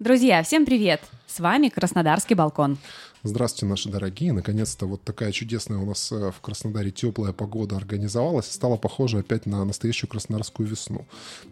Друзья, всем привет! С вами Краснодарский балкон. Здравствуйте, наши дорогие. Наконец-то вот такая чудесная у нас э, в Краснодаре теплая погода организовалась и стала похожа опять на настоящую краснодарскую весну.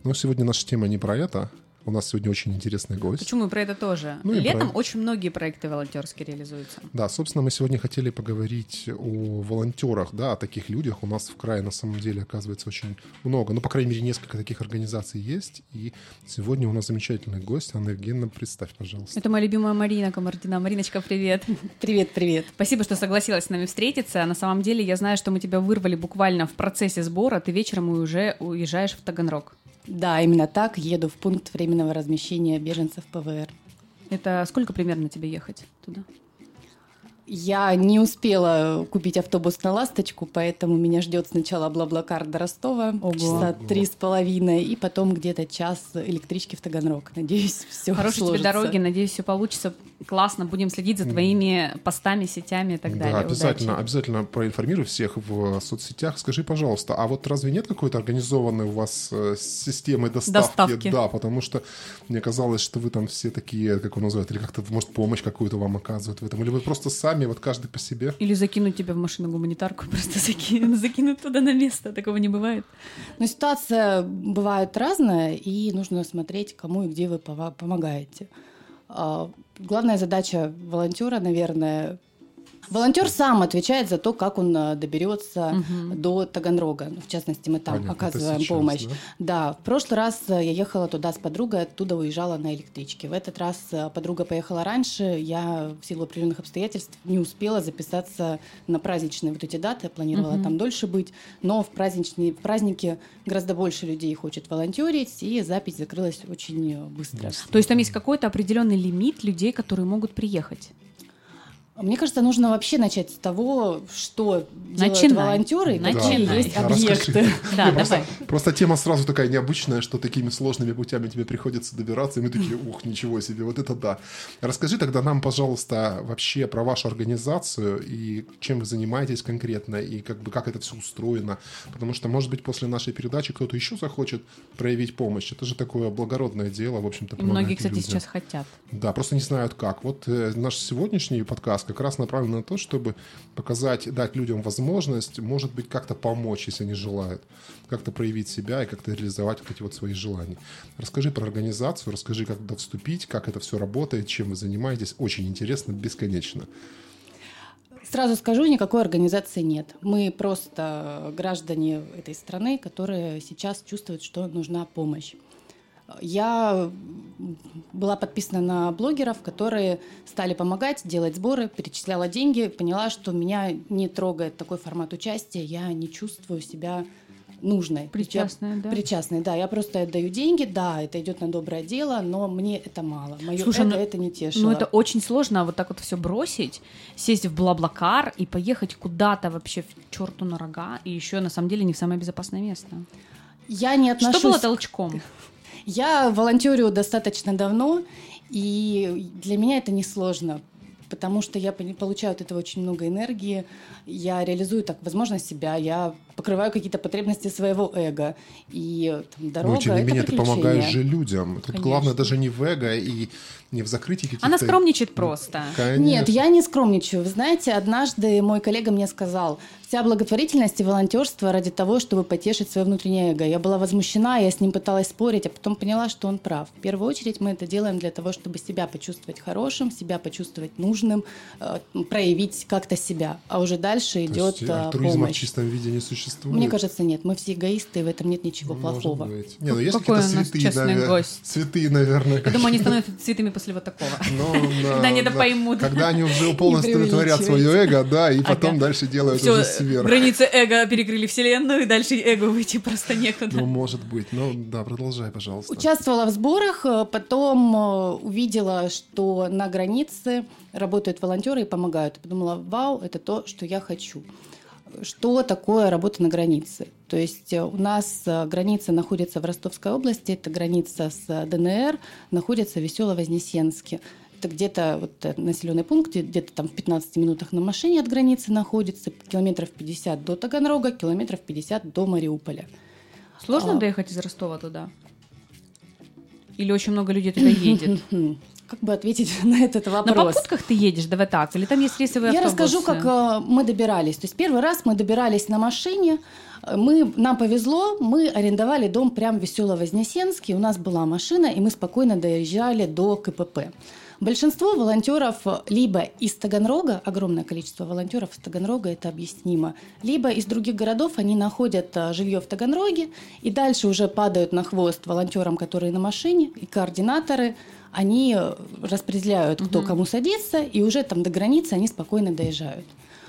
Но сегодня наша тема не про это, у нас сегодня очень интересный гость. Почему про это тоже? Ну, Летом про... очень многие проекты волонтерские реализуются. Да, собственно, мы сегодня хотели поговорить о волонтерах, да, о таких людях. У нас в крае на самом деле оказывается очень много. Ну, по крайней мере, несколько таких организаций есть. И сегодня у нас замечательный гость. Анна Евгеньевна, представь, пожалуйста. Это моя любимая Марина Комардина. Мариночка, привет. Привет, привет. Спасибо, что согласилась с нами встретиться. На самом деле, я знаю, что мы тебя вырвали буквально в процессе сбора. Ты вечером и уже уезжаешь в Таганрог. Да, именно так. Еду в пункт временного размещения беженцев ПВР. Это сколько примерно тебе ехать туда? Я не успела купить автобус на «Ласточку», поэтому меня ждет сначала Блаблакар до Ростова, Ого. часа три с половиной, и потом где-то час электрички в Таганрог. Надеюсь, все Хорошей сложится. тебе дороги, надеюсь, все получится. Классно, будем следить за твоими постами, сетями и так да, далее. обязательно, Удачи. обязательно проинформируй всех в соцсетях. Скажи, пожалуйста, а вот разве нет какой-то организованной у вас э, системы доставки? доставки? Да, потому что мне казалось, что вы там все такие, как его называют, или как-то, может, помощь какую-то вам оказывают в этом, или вы просто сами сами, вот каждый по себе. Или закинуть тебя в машину гуманитарку, просто закинуть, закинуть туда на место, такого не бывает. Но ситуация бывает разная, и нужно смотреть, кому и где вы помогаете. А, главная задача волонтера, наверное, Волонтер сам отвечает за то, как он э, доберется угу. до Таганрога. В частности, мы там Понятно, оказываем сейчас, помощь. Да? да, в прошлый раз э, я ехала туда с подругой, оттуда уезжала на электричке. В этот раз э, подруга поехала раньше, я в силу определенных обстоятельств не успела записаться на праздничные вот эти даты, планировала угу. там дольше быть, но в праздничные в праздники гораздо больше людей хочет волонтерить, и запись закрылась очень быстро. То есть там есть какой-то определенный лимит людей, которые могут приехать? Мне кажется, нужно вообще начать с того, что Начинай. делают волонтеры, Начинай. какие есть да, объекты. Да, просто, просто тема сразу такая необычная, что такими сложными путями тебе приходится добираться, и мы такие, ух, ничего себе, вот это да. Расскажи тогда нам, пожалуйста, вообще про вашу организацию и чем вы занимаетесь конкретно, и как бы как это все устроено, потому что, может быть, после нашей передачи кто-то еще захочет проявить помощь. Это же такое благородное дело, в общем-то, Многие, кстати, людям. сейчас хотят. Да, просто не знают как. Вот э, наш сегодняшний подкаст как раз направлен на то, чтобы показать, дать людям возможность, может быть, как-то помочь, если они желают, как-то проявить себя и как-то реализовать вот эти вот свои желания. Расскажи про организацию, расскажи, как туда вступить, как это все работает, чем вы занимаетесь. Очень интересно, бесконечно. Сразу скажу, никакой организации нет. Мы просто граждане этой страны, которые сейчас чувствуют, что нужна помощь. Я была подписана на блогеров, которые стали помогать, делать сборы, перечисляла деньги, поняла, что меня не трогает такой формат участия, я не чувствую себя нужной. Причастной, да? Причастной, да. Я просто отдаю деньги, да, это идет на доброе дело, но мне это мало. Мое Слушай, эго ну, это не тешило. Ну, это очень сложно вот так вот все бросить, сесть в Блаблакар и поехать куда-то вообще в черту на рога, и еще на самом деле не в самое безопасное место. Я не отношусь... Что было толчком? Я волонтерю достаточно давно, и для меня это несложно, потому что я получаю от этого очень много энергии, я реализую так, возможно, себя, я покрываю какие-то потребности своего эго. И там, дорога Но, тем не менее, ты помогаешь же людям. Тут Конечно. главное даже не в эго и не в закрытии каких-то... Она скромничает просто. Конечно. Нет, я не скромничаю. Вы знаете, однажды мой коллега мне сказал, вся благотворительность и волонтерство ради того, чтобы потешить свое внутреннее эго. Я была возмущена, я с ним пыталась спорить, а потом поняла, что он прав. В первую очередь мы это делаем для того, чтобы себя почувствовать хорошим, себя почувствовать нужным, э, проявить как-то себя. А уже дальше то идет есть, э, помощь. в чистом виде не существует? Мне кажется, нет. Мы все эгоисты, и в этом нет ничего ну, плохого. Быть. Не, ну есть какие-то святые, наверное. Святые, наверное. Я думаю, они становятся святыми после вот такого. Ну, когда они это поймут. Когда они уже полностью творят свое эго, да, и потом дальше делают уже сверх. Границы эго перекрыли вселенную, и дальше эго выйти просто некуда. Ну, может быть. Ну, да, продолжай, пожалуйста. Участвовала в сборах, э, потом э, увидела, что на границе работают волонтеры и помогают. Подумала, вау, это то, что я хочу что такое работа на границе. То есть э, у нас э, граница находится в Ростовской области, это граница с э, ДНР, находится в Весело-Вознесенске. Это где-то вот населенный пункт, где-то там в 15 минутах на машине от границы находится, километров 50 до Таганрога, километров 50 до Мариуполя. Сложно а... доехать из Ростова туда? Или очень много людей туда едет? как бы ответить на этот На вопрос. попутках ты едешь, давай так, или там есть рейсовые Я автобусы? расскажу, как э, мы добирались. То есть первый раз мы добирались на машине. Мы, нам повезло, мы арендовали дом прямо в Весело-Вознесенске. У нас была машина, и мы спокойно доезжали до КПП. Большинство волонтеров либо из Таганрога, огромное количество волонтеров из Таганрога, это объяснимо, либо из других городов они находят а, жилье в Таганроге и дальше уже падают на хвост волонтерам, которые на машине, и координаторы, они э, распределяют, кто кому садится, и уже там до границы они спокойно доезжают.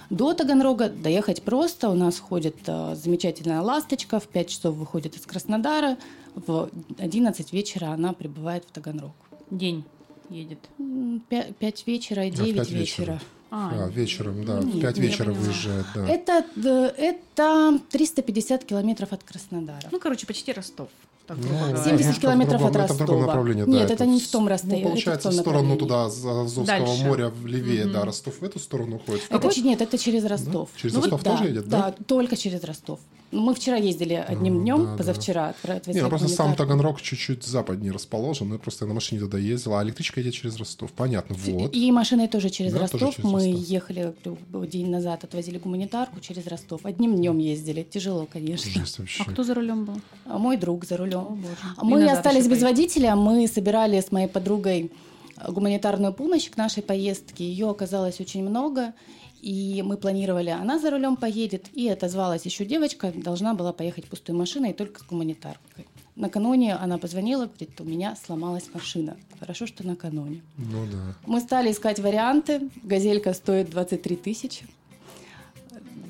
До Таганрога доехать просто. У нас ходит э, замечательная ласточка, в 5 часов выходит из Краснодара, в 11 вечера она прибывает в Таганрог. День едет. 5 вечера и А, в 9 пять вечера. вечера. А, А, вечером, да, в Нет, 5 я вечера выезжает, да. Это, д- это 350 километров от Краснодара. ну, короче, почти Ростов. Так, Ну, грубо говоря. 70 немножко в километров другом- от это в другом Ростова. направлении, да, Нет, это это не в- том расстоянии. Ну, получается, в сторону туда, за Азовского Дальше. моря, левее, да, Ростов в эту сторону уходит. В Это, какой? нет, это через Ростов. Через Ну, Ростов да, тоже едет, да? Да, только через Ростов. Ну, Мы вчера ездили одним А, днем, да, да. позавчера. отвра- Не, отвезли ну просто сам. Таганрог чуть-чуть западнее расположен, я просто на машине туда ездил, а электричка едет через Ростов. Понятно, вот. И машиной тоже через Да, Ростов. тоже через Мы Ростов. ехали день назад, отвозили гуманитарку через Ростов. Одним днем ездили. Тяжело, конечно. Жесть вообще. А кто за рулем был? А Мой друг за рулем. О, боже. А Мы назад остались без водителя. Мы собирали с моей подругой э, гуманитарную помощь к нашей поездке. Ее оказалось очень много. И мы планировали, она за рулем поедет. И отозвалась еще девочка, должна была поехать пустой машиной только с гуманитаркой. Накануне она позвонила, говорит, у меня сломалась машина. Хорошо, что накануне. Ну да. Мы стали искать варианты. Газелька стоит 23 тысячи.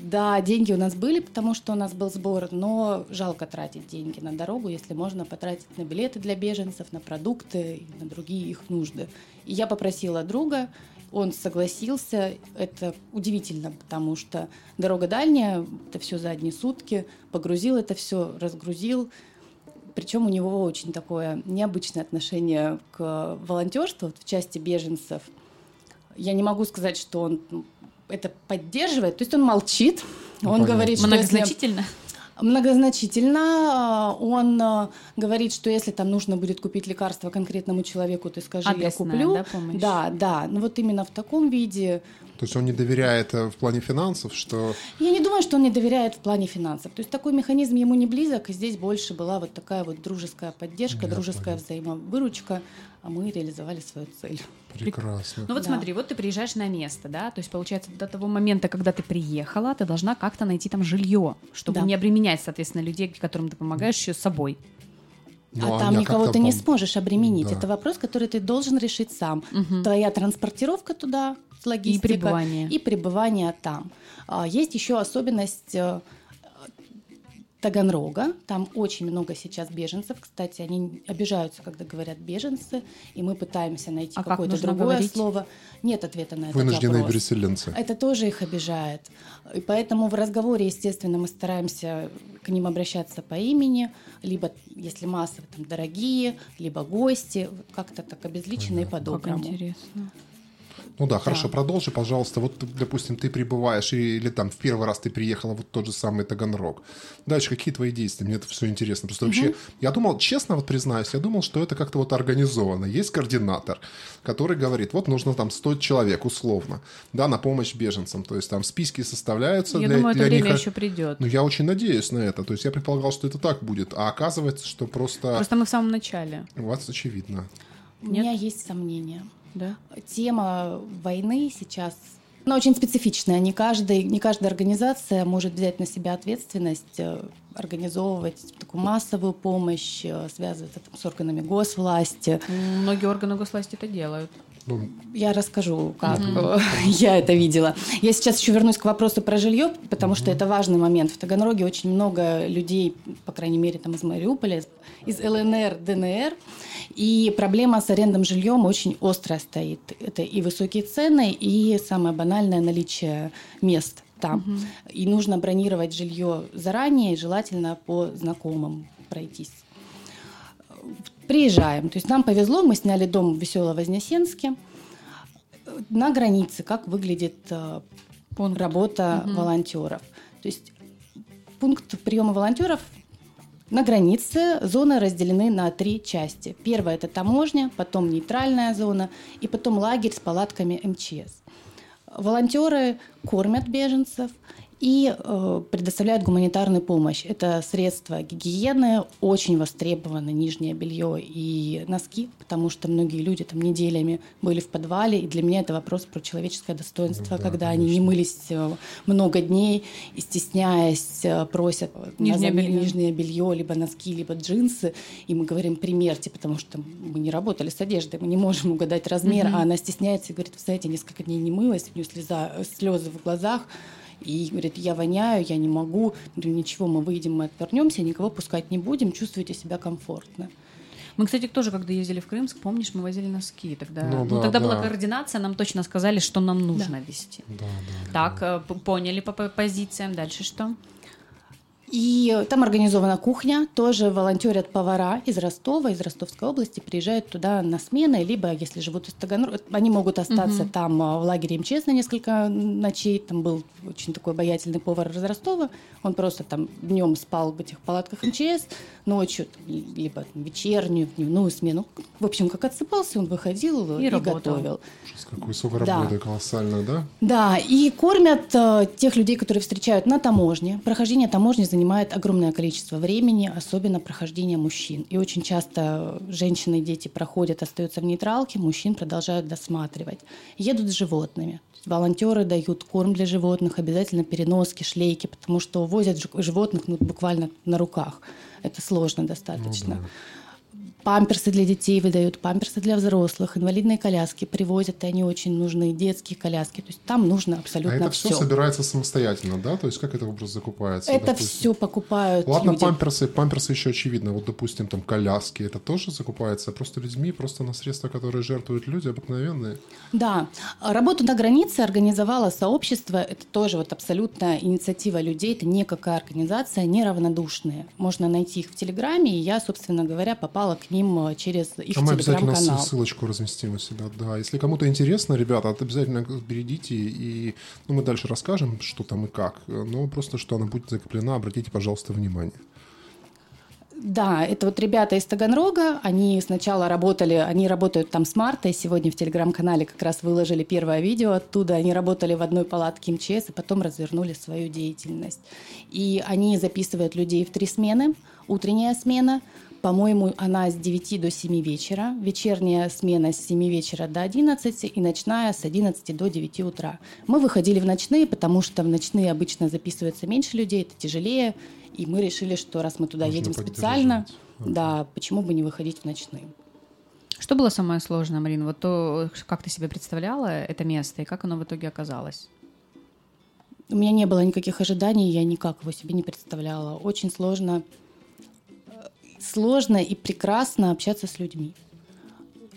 Да, деньги у нас были, потому что у нас был сбор, но жалко тратить деньги на дорогу, если можно потратить на билеты для беженцев, на продукты, на другие их нужды. И я попросила друга, он согласился. Это удивительно, потому что дорога дальняя, это все за одни сутки. Погрузил это все, разгрузил. Причем у него очень такое необычное отношение к волонтерству в части беженцев. Я не могу сказать, что он ну, это поддерживает. То есть он молчит. Ну, он понятно. говорит, что если- Многозначительно? Многозначительно. э, Он э, говорит, что если там нужно будет купить лекарство конкретному человеку, ты скажи, я Адресная, куплю. да, помощь? Да, да. Ну вот именно в таком виде. То есть он не доверяет э, в плане финансов, что... Я не думаю, что он не доверяет в плане финансов. То есть такой механизм ему не близок, и здесь больше была вот такая вот дружеская поддержка, Я дружеская понял. взаимовыручка, а мы реализовали свою цель. Прекрасно. Ну вот Да. смотри, вот ты приезжаешь на место, да, то есть получается до того момента, когда ты приехала, ты должна как-то найти там жилье, чтобы Да. не обременять, соответственно, людей, которым ты помогаешь, еще с собой. Ну, а там я никого ты не сможешь обременить. Да. Это вопрос, который ты должен решить сам. Мгм. Твоя транспортировка туда, логистика пребывание. и пребывание там. А, Есть еще особенность э, Таганрога. Там очень много сейчас беженцев. Кстати, они обижаются, когда говорят беженцы, и мы пытаемся найти А как какое-то нужно другое говорить? слово. Нет ответа на этот Вынужденные вопрос. переселенцы. Это тоже их обижает. И поэтому в разговоре, естественно, мы стараемся к ним обращаться по имени, либо, если массово, там, дорогие, либо гости, как-то так обезличенно и Как по-доброму. интересно. Ну да, хорошо, Да. продолжи, пожалуйста. Вот, допустим, ты прибываешь, и- или там в первый раз ты приехала вот тот же самый Таганрог. Дальше какие твои действия? Мне это все интересно. Просто вообще, я думал, честно вот признаюсь, я думал, что это как-то вот организовано. Есть координатор, который говорит, вот нужно там 100 человек условно, да, на помощь беженцам. То есть там списки составляются Я для, думаю, это для время них. еще придет. Ну, я очень надеюсь на это. То есть я предполагал, что это так будет. А оказывается, что просто... Просто мы в самом начале, У вас очевидно. У Нет? меня есть сомнения. Да? Тема войны сейчас она очень специфичная. Не, каждый, не каждая организация может взять на себя ответственность, э, организовывать такую массовую помощь, э, связываться там, с органами госвласти. Многие органы госвласти это делают. Ну, Я расскажу, как э, я это видела. Я сейчас еще вернусь к вопросу про жилье, потому что это важный момент. В Таганроге очень много людей, по крайней мере, там из Мариуполя, из ЛНР, ДНР. И проблема с арендом жильем очень острая стоит. Это и высокие цены, и самое банальное наличие мест там. И нужно бронировать жилье заранее, желательно по знакомым пройтись. Приезжаем. То есть нам повезло, мы сняли дом в Весело-Вознесенске. На границе, как выглядит э, Пункт. работа волонтеров. То есть пункт приема волонтеров На границе зоны разделены на три части. Первая – это таможня, потом нейтральная зона и потом лагерь с палатками МЧС. Волонтеры кормят беженцев – и э, предоставляют гуманитарную помощь. Это средства гигиены, очень востребовано нижнее белье и носки, потому что многие люди там неделями были в подвале, и для меня это вопрос про человеческое достоинство, ну, да, когда конечно. они не мылись э, много дней и стесняясь э, просят нижнее белье. нижнее белье, либо носки, либо джинсы, и мы говорим примерьте, потому что мы не работали с одеждой, мы не можем угадать размер, угу. а она стесняется и говорит, вы знаете, несколько дней не мылась, у нее слеза, слезы в глазах, и говорит, я воняю, я не могу. Говорю, ничего, мы выйдем, мы отвернемся, никого пускать не будем, чувствуйте себя комфортно. Мы, кстати, тоже, когда ездили в Крымск, помнишь, мы возили носки. Тогда, ну, ну, да, тогда да. была координация, нам точно сказали, что нам нужно да. вести. Да, да, так, да. Э, поняли по позициям. Дальше что? И там организована кухня, тоже волонтерят повара из Ростова, из Ростовской области, приезжают туда на смены, либо, если живут из Таганрога, они могут остаться угу. там а, в лагере МЧС на несколько ночей. Там был очень такой обаятельный повар из Ростова, он просто там днем спал в этих палатках МЧС, ночью, либо вечернюю, дневную смену. В общем, как отсыпался, он выходил и, и готовил. Какой срок работы да. колоссальный, да? Да, и кормят э, тех людей, которые встречают на таможне. Прохождение таможни занимает огромное количество времени, особенно прохождение мужчин. И очень часто женщины и дети проходят, остаются в нейтралке, мужчин продолжают досматривать. Едут с животными. Волонтеры дают корм для животных, обязательно переноски, шлейки, потому что увозят животных ну, буквально на руках. Это сложно достаточно. Ну, да памперсы для детей выдают, памперсы для взрослых, инвалидные коляски привозят, и они очень нужны, детские коляски. То есть там нужно абсолютно а это все. все собирается самостоятельно, да? То есть как это образ закупается? Это допустим? все покупают Ладно, люди. памперсы, памперсы еще очевидно. Вот, допустим, там коляски, это тоже закупается просто людьми, просто на средства, которые жертвуют люди обыкновенные? Да. Работу на границе организовало сообщество. Это тоже вот абсолютно инициатива людей. Это никакая организация, неравнодушные. Можно найти их в Телеграме, и я, собственно говоря, попала к ним ним э, через их а мы обязательно ссылочку разместим у себя, да. Если кому-то интересно, ребята, обязательно перейдите, и ну, мы дальше расскажем, что там и как. Но просто, что она будет закреплена, обратите, пожалуйста, внимание. Да, это вот ребята из Таганрога, они сначала работали, они работают там с марта, и сегодня в телеграм-канале как раз выложили первое видео оттуда, они работали в одной палатке МЧС, и потом развернули свою деятельность. И они записывают людей в три смены, утренняя смена – по-моему, она с 9 до 7 вечера, вечерняя смена с 7 вечера до 11 и ночная с 11 до 9 утра. Мы выходили в ночные, потому что в ночные обычно записывается меньше людей, это тяжелее, и мы решили, что раз мы туда Нужно едем специально, да, почему бы не выходить в ночные. Что было самое сложное, Марин? Вот то, как ты себе представляла это место и как оно в итоге оказалось? У меня не было никаких ожиданий, я никак его себе не представляла. Очень сложно сложно и прекрасно общаться с людьми.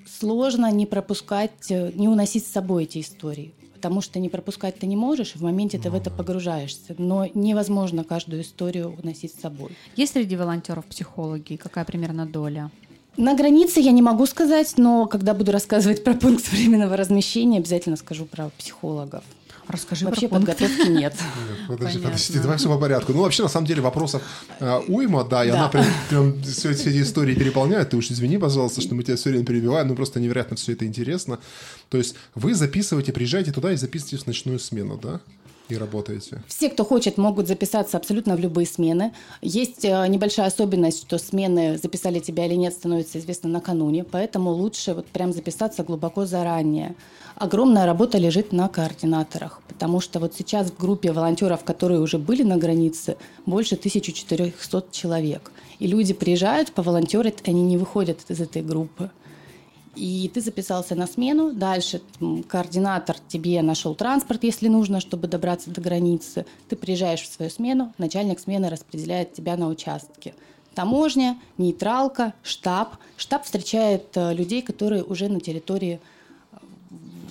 Сложно не пропускать, э, не уносить с собой эти истории. Потому что не пропускать ты не можешь, в моменте ты в это погружаешься. Но невозможно каждую историю уносить с собой. Есть среди волонтеров психологи? Какая примерно доля? На границе я не могу сказать, но когда буду рассказывать про пункт временного размещения, обязательно скажу про психологов. Расскажи Вообще про подготовки нет. Подожди, подожди, давай все по порядку. Ну, вообще, на самом деле, вопросов э, уйма, да, и она прям, прям все, все эти истории переполняет. Ты уж извини, пожалуйста, что мы тебя все время перебиваем, ну, просто невероятно все это интересно. То есть вы записываете, приезжаете туда и записываете в ночную смену, да? И работаете? Все, кто хочет, могут записаться абсолютно в любые смены. Есть э, небольшая особенность, что смены записали тебя или нет, становится известно накануне, поэтому лучше вот прям записаться глубоко заранее. Огромная работа лежит на координаторах, потому что вот сейчас в группе волонтеров, которые уже были на границе, больше 1400 человек. И люди приезжают, поволонтерить, они не выходят из этой группы. И ты записался на смену. Дальше координатор тебе нашел транспорт, если нужно, чтобы добраться до границы. Ты приезжаешь в свою смену, начальник смены распределяет тебя на участке. Таможня, нейтралка, штаб. Штаб встречает э, людей, которые уже на территории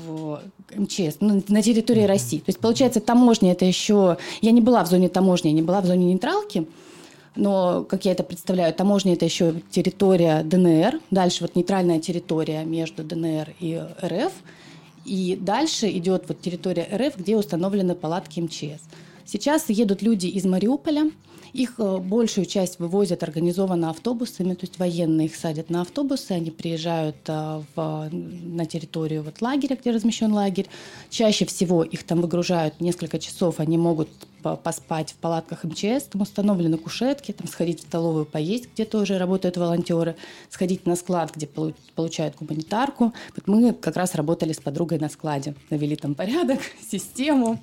э, МЧС, ну, на территории России. То есть, получается, таможня это еще... Я не была в зоне таможни, я не была в зоне нейтралки, но, как я это представляю, таможня – это еще территория ДНР, дальше вот нейтральная территория между ДНР и РФ, и дальше идет вот территория РФ, где установлены палатки МЧС. Сейчас едут люди из Мариуполя, Их э, большую часть вывозят организованно автобусами, то есть военные их садят на автобусы, они приезжают э, в, на территорию вот лагеря, где размещен лагерь. Чаще всего их там выгружают несколько часов, они могут поспать в палатках МЧС, там установлены кушетки, там сходить в столовую поесть, где тоже работают волонтеры, сходить на склад, где получают гуманитарку. Вот мы как раз работали с подругой на складе, навели там порядок, систему.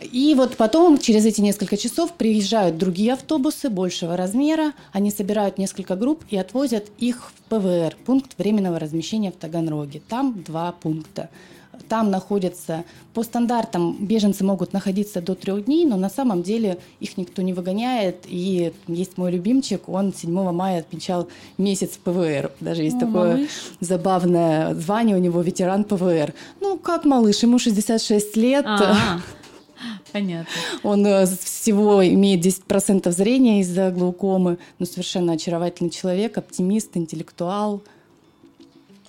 И вот потом, через эти несколько часов, приезжают другие автобусы большего размера, они собирают несколько групп и отвозят их в ПВР, пункт временного размещения в Таганроге. Там два пункта. Там находятся, по стандартам беженцы могут находиться до трех дней, но на самом деле их никто не выгоняет. И есть мой любимчик, он 7 мая отмечал месяц ПВР. Даже есть О, такое малыш. забавное звание у него, ветеран ПВР. Ну, как малыш, ему 66 лет. А-а. Понятно. Он э, всего имеет 10% зрения из-за глаукомы, но совершенно очаровательный человек, оптимист, интеллектуал.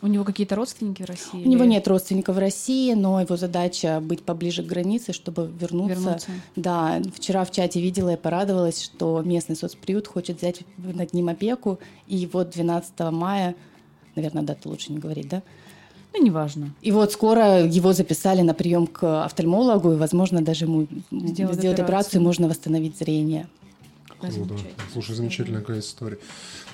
У него какие-то родственники в России? У или... него нет родственников в России, но его задача быть поближе к границе, чтобы вернуться. вернуться. Да, вчера в чате видела и порадовалась, что местный соцприют хочет взять над ним опеку, и вот 12 мая, наверное, дату лучше не говорить, да? Ну, неважно. И вот скоро его записали на прием к офтальмологу, и, возможно, даже ему сделать, сделать операцию. операцию, можно восстановить зрение. Круто. Слушай, замечательная какая история.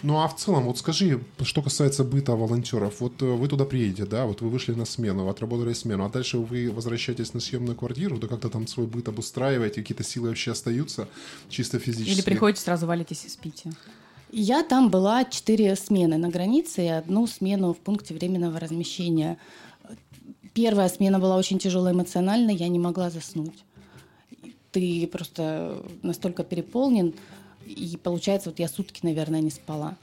Ну а в целом, вот скажи, что касается быта волонтеров, вот э, вы туда приедете, да, вот вы вышли на смену, отработали смену, а дальше вы возвращаетесь на съемную квартиру, да как-то там свой быт обустраиваете, какие-то силы вообще остаются, чисто физически? Или приходите, сразу валитесь и спите? Я там была четыре смены на границе и одну смену в пункте временного размещения. Первая смена была очень тяжелая эмоционально, я не могла заснуть. Ты просто настолько переполнен, и получается, вот я сутки, наверное, не спала.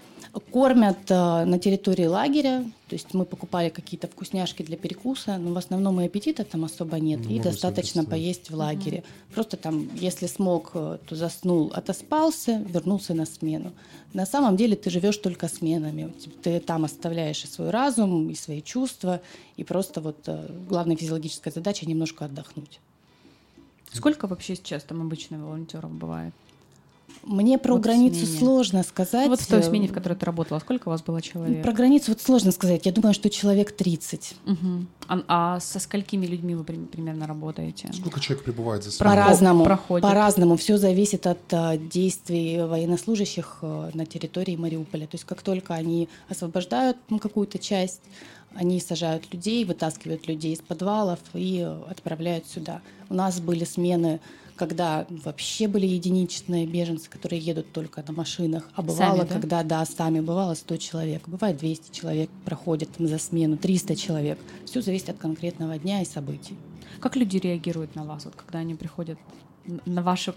Кормят э, на территории лагеря, то есть мы покупали какие-то вкусняшки для перекуса, но в основном и аппетита там особо нет, ну, и достаточно поесть в лагере. Угу. Просто там, если смог, э, то заснул, отоспался, вернулся на смену. На самом деле ты живешь только сменами. Ты там оставляешь и свой разум, и свои чувства, и просто вот э, главная физиологическая задача немножко отдохнуть. Сколько вообще сейчас там обычно волонтеров бывает? Мне про вот границу смене. сложно сказать. Вот в той смене, в которой ты работала, сколько у вас было человек? Про границу вот сложно сказать. Я думаю, что человек 30. Угу. А, а со сколькими людьми вы примерно работаете? Сколько человек прибывает за смену? По-разному. По-разному. Все зависит от а, действий военнослужащих а, на территории Мариуполя. То есть как только они освобождают какую-то часть, они сажают людей, вытаскивают людей из подвалов и отправляют сюда. У нас были смены когда вообще были единичные беженцы, которые едут только на машинах, а бывало, сами, да? когда, да, сами, бывало 100 человек, бывает 200 человек проходят там за смену, 300 человек. Все зависит от конкретного дня и событий. Как люди реагируют на вас, вот, когда они приходят на вашу,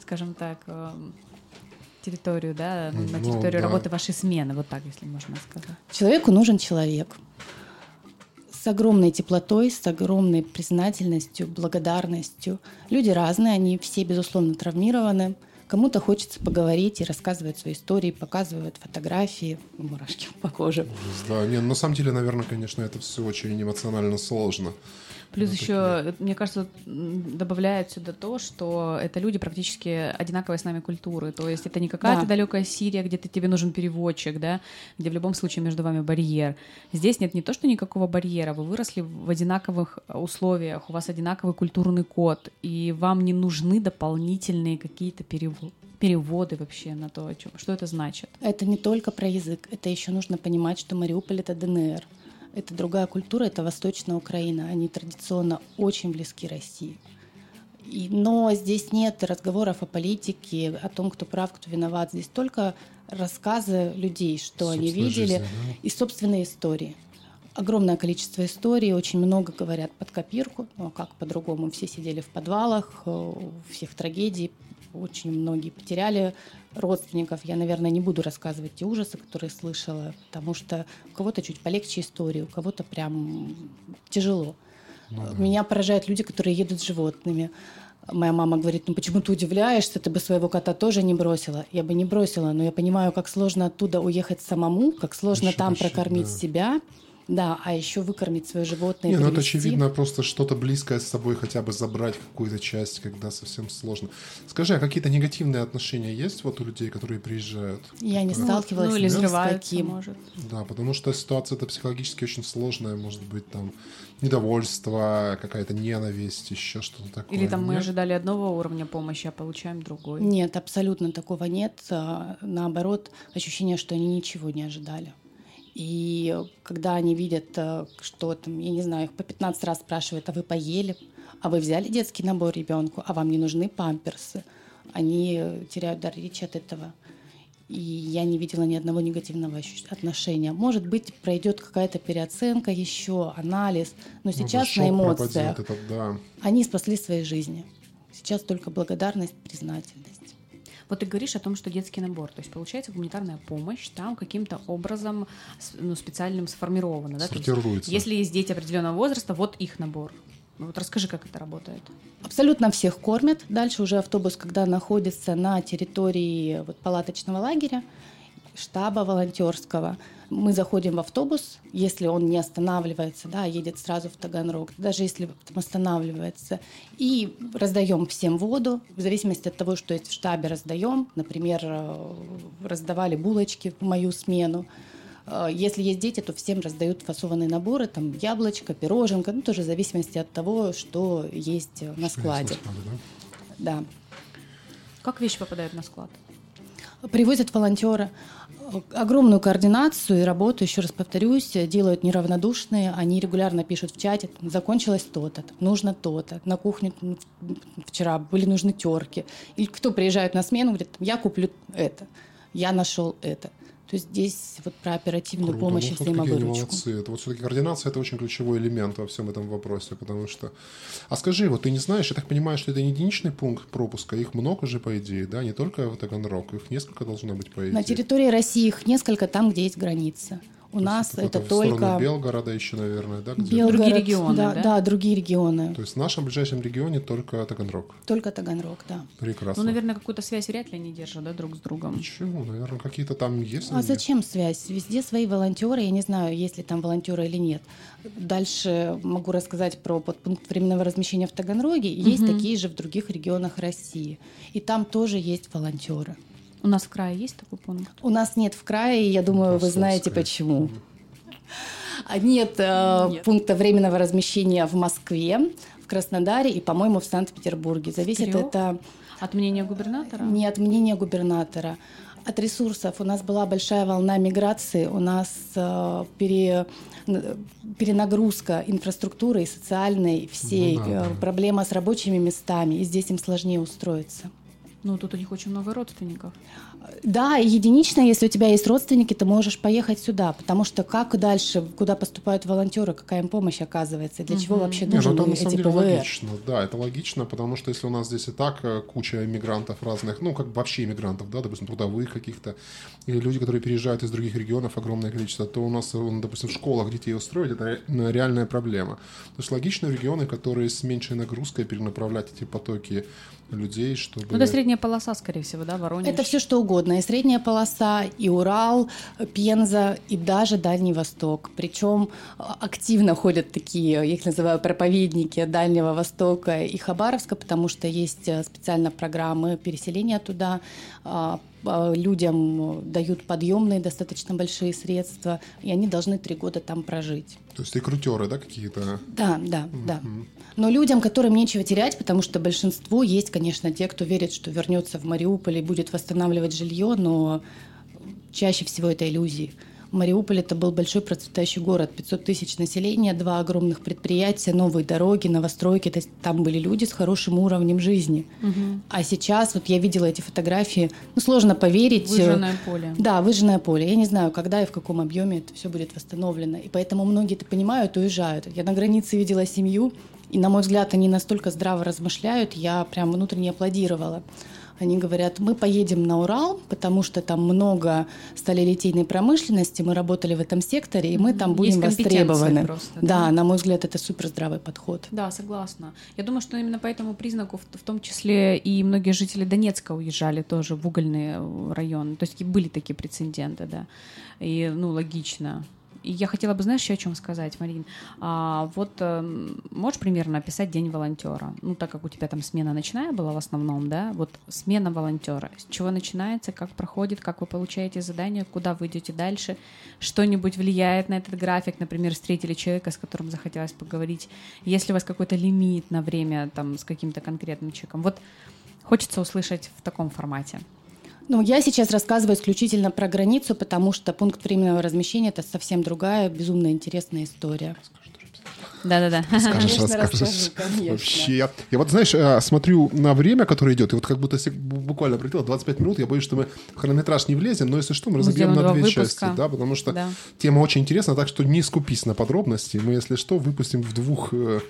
скажем так, эм, территорию, да, на ну территорию ну, да. работы вашей смены, вот так, если можно сказать. Человеку нужен человек с огромной теплотой, с огромной признательностью, благодарностью. Люди разные, они все, безусловно, травмированы. Кому-то хочется поговорить и рассказывать свои истории, показывают фотографии, мурашки по коже. Да, не, на самом деле, наверное, конечно, это все очень эмоционально сложно. Плюс вот еще, такие. мне кажется, добавляет сюда то, что это люди практически одинаковой с нами культуры. То есть это не какая-то да. далекая Сирия, где ты, тебе нужен переводчик, да, где в любом случае между вами барьер. Здесь нет не то, что никакого барьера. Вы выросли в одинаковых условиях, у вас одинаковый культурный код, и вам не нужны дополнительные какие-то переводы переводы вообще на то, о чем, что это значит? Это не только про язык, это еще нужно понимать, что Мариуполь это ДНР это другая культура, это Восточная Украина. Они традиционно очень близки России. И, но здесь нет разговоров о политике, о том, кто прав, кто виноват. Здесь только рассказы людей, что они видели, жизнь, да? и собственные истории. Огромное количество историй, очень много говорят под копирку, ну а как по-другому, все сидели в подвалах, э, у всех трагедий, очень многие потеряли родственников. Я, наверное, не буду рассказывать те ужасы, которые слышала, потому что у кого-то чуть полегче истории, у кого-то прям тяжело. Ну, да. Меня поражают люди, которые едут с животными. Моя мама говорит, ну почему ты удивляешься, ты бы своего кота тоже не бросила. Я бы не бросила, но я понимаю, как сложно оттуда уехать самому, как сложно еще, там еще, прокормить да. себя, Да, а еще выкормить свое животное. Не, ну это очевидно, просто что-то близкое с собой хотя бы забрать какую-то часть, когда совсем сложно. Скажи, а какие-то негативные отношения есть вот у людей, которые приезжают? Я не сталкивалась ну, или с каким. Может. Да, потому что ситуация это психологически очень сложная, может быть, там недовольство, какая-то ненависть, еще что-то такое. Или там нет? мы ожидали одного уровня помощи, а получаем другой. Нет, абсолютно такого нет. А, наоборот, ощущение, что они ничего не ожидали. И когда они видят, э, что там, я не знаю, их по 15 раз спрашивают, а вы поели, а вы взяли детский набор ребенку, а вам не нужны памперсы, они теряют дар речи от этого. И я не видела ни одного негативного отношения. Может быть, пройдет какая-то переоценка еще, анализ, но ну сейчас ну, на эмоциях этот, да. они спасли свои жизни. Сейчас только благодарность, признательность. Вот ты говоришь о том, что детский набор, то есть получается гуманитарная помощь там каким-то образом ну, специальным сформирована, да? Сортируется. Есть, если есть дети определенного возраста, вот их набор. Вот расскажи, как это работает. Абсолютно всех кормят. Дальше уже автобус, когда находится на территории вот, палаточного лагеря, штаба волонтерского, мы заходим в автобус, если он не останавливается, да, едет сразу в Таганрог, даже если там останавливается, и раздаем всем воду, в зависимости от того, что есть в штабе, раздаем. Например, э, раздавали булочки в мою смену. Э, если есть дети, то всем раздают фасованные наборы, там яблочко, пироженка, ну тоже в зависимости от того, что есть на складе. Есть на складе да? да. Как вещи попадают на склад? Привозят волонтеры огромную координацию и работу, еще раз повторюсь, делают неравнодушные. Они регулярно пишут в чате, закончилось то-то, нужно то-то. На кухне вчера были нужны терки. Или кто приезжает на смену, говорит, я куплю это, я нашел это. То есть здесь вот про оперативную Круто. помощь ну, и взаимовыручку. молодцы. Это вот все-таки координация – это очень ключевой элемент во всем этом вопросе, потому что… А скажи, вот ты не знаешь, я так понимаю, что это не единичный пункт пропуска, их много же, по идее, да, не только в Таганрог, их несколько должно быть, по идее. На территории России их несколько там, где есть граница. У То нас это, это только... Белгорода еще, наверное, да? Где? Белгород, другие регионы, да, да? Да, другие регионы. То есть в нашем ближайшем регионе только Таганрог? Только Таганрог, да. Прекрасно. Ну, наверное, какую-то связь вряд ли они держат, да, друг с другом? Почему? Наверное, какие-то там есть? А зачем связь? Везде свои волонтеры, я не знаю, есть ли там волонтеры или нет. Дальше могу рассказать про подпункт временного размещения в Таганроге. Есть угу. такие же в других регионах России. И там тоже есть волонтеры. У нас в крае есть такой пункт? У нас нет в крае, и я думаю, вы знаете почему. А нет, э, нет пункта временного размещения в Москве, в Краснодаре и, по-моему, в Санкт-Петербурге. Зависит Трех? это... От мнения губернатора? Не от мнения губернатора. От ресурсов. У нас была большая волна миграции, у нас э, пере, перенагрузка инфраструктуры и социальной всей, ну, да, э, да. проблема с рабочими местами, и здесь им сложнее устроиться. Ну, тут у них очень много родственников. Да, единично, если у тебя есть родственники, ты можешь поехать сюда, потому что как дальше, куда поступают волонтеры, какая им помощь оказывается, для угу. чего вообще нужны Нет, ну, это, на самом деле, ПВР? логично, да, это логично, потому что если у нас здесь и так э, куча иммигрантов разных, ну, как бы вообще иммигрантов, да, допустим, трудовых каких-то, или люди, которые переезжают из других регионов, огромное количество, то у нас, э, допустим, в школах детей устроить, это реальная проблема. То есть логично регионы, которые с меньшей нагрузкой перенаправлять эти потоки людей, чтобы... Ну, это средняя полоса, скорее всего, да, Воронеж? Это все что угодно. И средняя полоса, и Урал, Пенза, и даже Дальний Восток. Причем а, активно ходят такие, я их называю проповедники Дальнего Востока и Хабаровска, потому что есть э, специально программы переселения туда, а, а, людям дают подъемные достаточно большие средства, и они должны три года там прожить. То есть рекрутеры, да, какие-то? Да, да, mm-hmm. да. Но людям, которым нечего терять, потому что большинство есть, конечно, те, кто верит, что вернется в Мариуполь и будет восстанавливать жилье, но чаще всего это иллюзии. Мариуполь это был большой процветающий город, 500 тысяч населения, два огромных предприятия, новые дороги, новостройки. То есть там были люди с хорошим уровнем жизни. Угу. А сейчас, вот я видела эти фотографии, ну сложно поверить. Э, выжженное поле. Да, выжженное поле. Я не знаю, когда и в каком объеме это все будет восстановлено. И поэтому многие это понимают, уезжают. Я на границе видела семью, и, на мой взгляд, они настолько здраво размышляют, я прям внутренне аплодировала. Они говорят, мы поедем на Урал, потому что там много сталелитейной промышленности, мы работали в этом секторе, и мы там будем Есть востребованы. Просто, да? да, на мой взгляд, это супер здравый подход. Да, согласна. Я думаю, что именно по этому признаку, в том числе и многие жители Донецка уезжали тоже в угольные районы. То есть были такие прецеденты, да. И, ну, логично я хотела бы, знаешь, еще о чем сказать, Марин. А, вот э, можешь примерно описать день волонтера? Ну, так как у тебя там смена ночная была в основном, да? Вот смена волонтера. С чего начинается, как проходит, как вы получаете задание, куда вы идете дальше? Что-нибудь влияет на этот график? Например, встретили человека, с которым захотелось поговорить. Есть ли у вас какой-то лимит на время там с каким-то конкретным человеком? Вот хочется услышать в таком формате. Ну, я сейчас рассказываю исключительно про границу, потому что пункт временного размещения это совсем другая, безумно интересная история. Да-да-да. Скажешь, расскажешь. Вообще. Я, я вот, знаешь, э, смотрю на время, которое идет, и вот как будто буквально прилетело 25 минут, я боюсь, что мы в хронометраж не влезем, но если что, мы разобьем на две выпуска. части, да, потому что да. тема очень интересна, так что не скупись на подробности. Мы, если что, выпустим в двух э,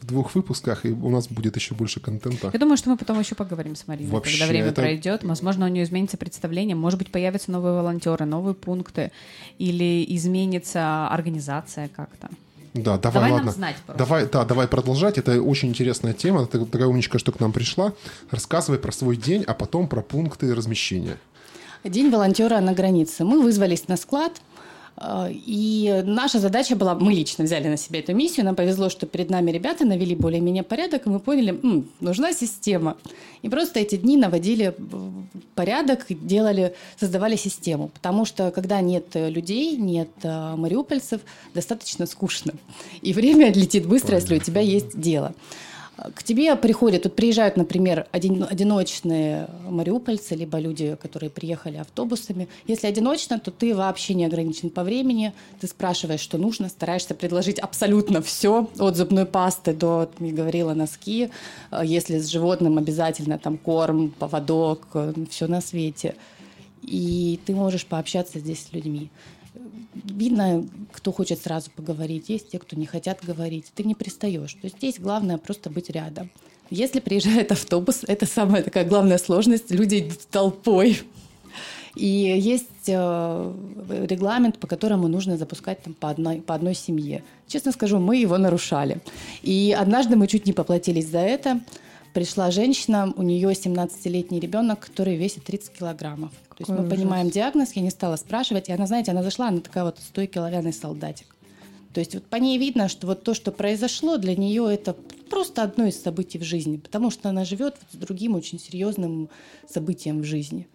в двух выпусках, и у нас будет еще больше контента. Я думаю, что мы потом еще поговорим с Мариной, Вообще, когда время это... пройдет. Возможно, у нее изменится представление, может быть, появятся новые волонтеры, новые пункты, или изменится организация как-то. Да, давай, давай ладно. Нам знать давай, да, давай продолжать. Это очень интересная тема. Ты такая умничка, что к нам пришла. Рассказывай про свой день, а потом про пункты размещения. День волонтера на границе. Мы вызвались на склад, и наша задача была, мы лично взяли на себя эту миссию, нам повезло, что перед нами ребята навели более-менее порядок, и мы поняли, м, нужна система. И просто эти дни наводили порядок, делали, создавали систему. Потому что когда нет людей, нет э, мариупольцев, достаточно скучно. И время летит быстро, если у тебя есть дело. К тебе приходят, тут приезжают, например, один, одиночные мариупольцы, либо люди, которые приехали автобусами. Если одиночно, то ты вообще не ограничен по времени. Ты спрашиваешь, что нужно, стараешься предложить абсолютно все, от зубной пасты до, я говорила, носки. Если с животным обязательно там корм, поводок, все на свете. И ты можешь пообщаться здесь с людьми видно, кто хочет сразу поговорить, есть те, кто не хотят говорить. Ты не пристаешь. То есть здесь главное просто быть рядом. Если приезжает автобус, это самая такая главная сложность. Люди идут толпой. И есть э, регламент, по которому нужно запускать там, по, одной, по одной семье. Честно скажу, мы его нарушали. И однажды мы чуть не поплатились за это. Пришла женщина, у нее 17-летний ребенок, который весит 30 килограммов. То есть мы ужас. понимаем диагноз, я не стала спрашивать, и она, знаете, она зашла, она такая вот стойкий оловянный солдатик. То есть вот по ней видно, что вот то, что произошло, для нее это просто одно из событий в жизни, потому что она живет с другим очень серьезным событием в жизни.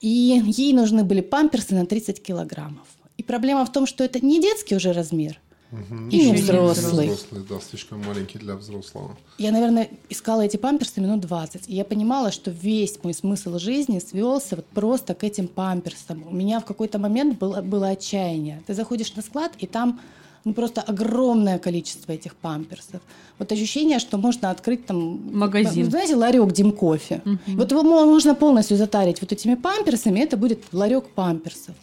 И ей нужны были памперсы на 30 килограммов. И проблема в том, что это не детский уже размер – Угу. И не взрослый. взрослый. Да, слишком маленький для взрослого. Я, наверное, искала эти памперсы минут 20. И я понимала, что весь мой смысл жизни свелся вот просто к этим памперсам. У меня в какой-то момент было, было отчаяние. Ты заходишь на склад, и там ну, просто огромное количество этих памперсов. Вот ощущение, что можно открыть там... Магазин. Знаете, ларек Дим кофе. Угу. Вот его можно полностью затарить вот этими памперсами, это будет ларек памперсов.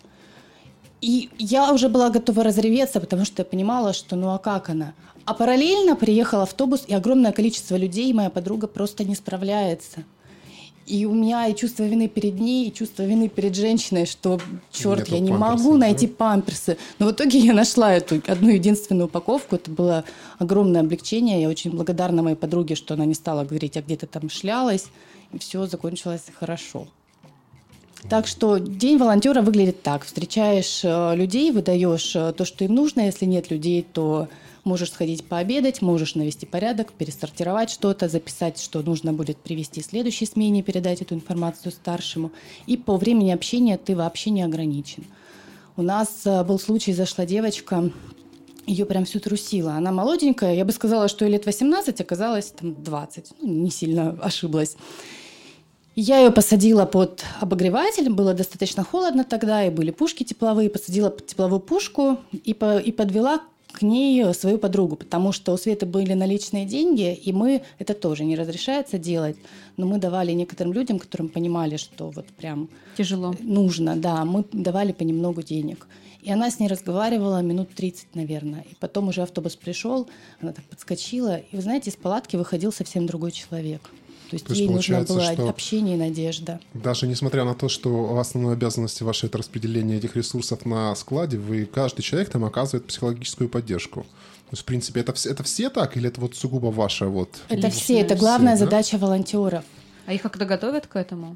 И я уже была готова разреветься, потому что я понимала, что ну а как она? А параллельно приехал автобус, и огромное количество людей, и моя подруга просто не справляется. И у меня и чувство вины перед ней, и чувство вины перед женщиной, что, черт, Нету я не могу найти памперсы. Но в итоге я нашла эту одну единственную упаковку. Это было огромное облегчение. Я очень благодарна моей подруге, что она не стала говорить, а где то там шлялась. И все закончилось хорошо. Так что день волонтера выглядит так. Встречаешь э, людей, выдаешь э, то, что им нужно. Если нет людей, то можешь сходить пообедать, можешь навести порядок, пересортировать что-то, записать, что нужно будет привести следующей смене, передать эту информацию старшему. И по времени общения ты вообще не ограничен. У нас э, был случай, зашла девочка, ее прям всю трусила. Она молоденькая, я бы сказала, что ей лет 18, оказалось там 20. Ну, не сильно ошиблась. Я ее посадила под обогреватель, было достаточно холодно тогда, и были пушки тепловые, посадила под тепловую пушку и, по, и подвела к ней свою подругу, потому что у Светы были наличные деньги, и мы, это тоже не разрешается делать, но мы давали некоторым людям, которым понимали, что вот прям... Тяжело. Нужно, да, мы давали понемногу денег. И она с ней разговаривала минут 30, наверное. И потом уже автобус пришел, она так подскочила, и, вы знаете, из палатки выходил совсем другой человек. То есть, То есть ей нужно было общение и надежда. Даже несмотря на то, что основной обязанности вашей это распределение этих ресурсов на складе, вы каждый человек там оказывает психологическую поддержку. То есть, в принципе, это, это все так или это вот сугубо ваша вот? Это все, это главная все, задача да? волонтеров. А их как-то готовят к этому?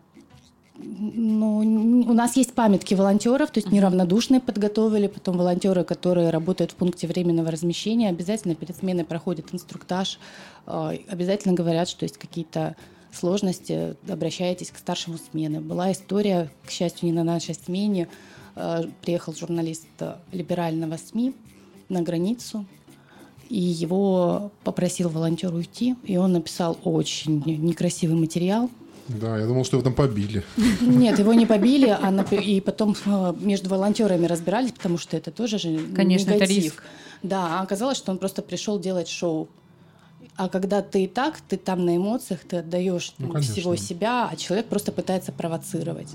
Ну, у нас есть памятки волонтеров, то есть неравнодушные подготовили, потом волонтеры, которые работают в пункте временного размещения, обязательно перед сменой проходят инструктаж, э, обязательно говорят, что есть какие-то сложности, обращайтесь к старшему смены. Была история, к счастью, не на нашей смене, э, приехал журналист либерального СМИ на границу, и его попросил волонтер уйти, и он написал очень некрасивый материал – да, я думал, что его там побили. Нет, его не побили, а на, и потом э, между волонтерами разбирались, потому что это тоже же Конечно, негатив. это риск. Да, а оказалось, что он просто пришел делать шоу. А когда ты и так, ты там на эмоциях, ты отдаешь ну, всего себя, а человек просто пытается провоцировать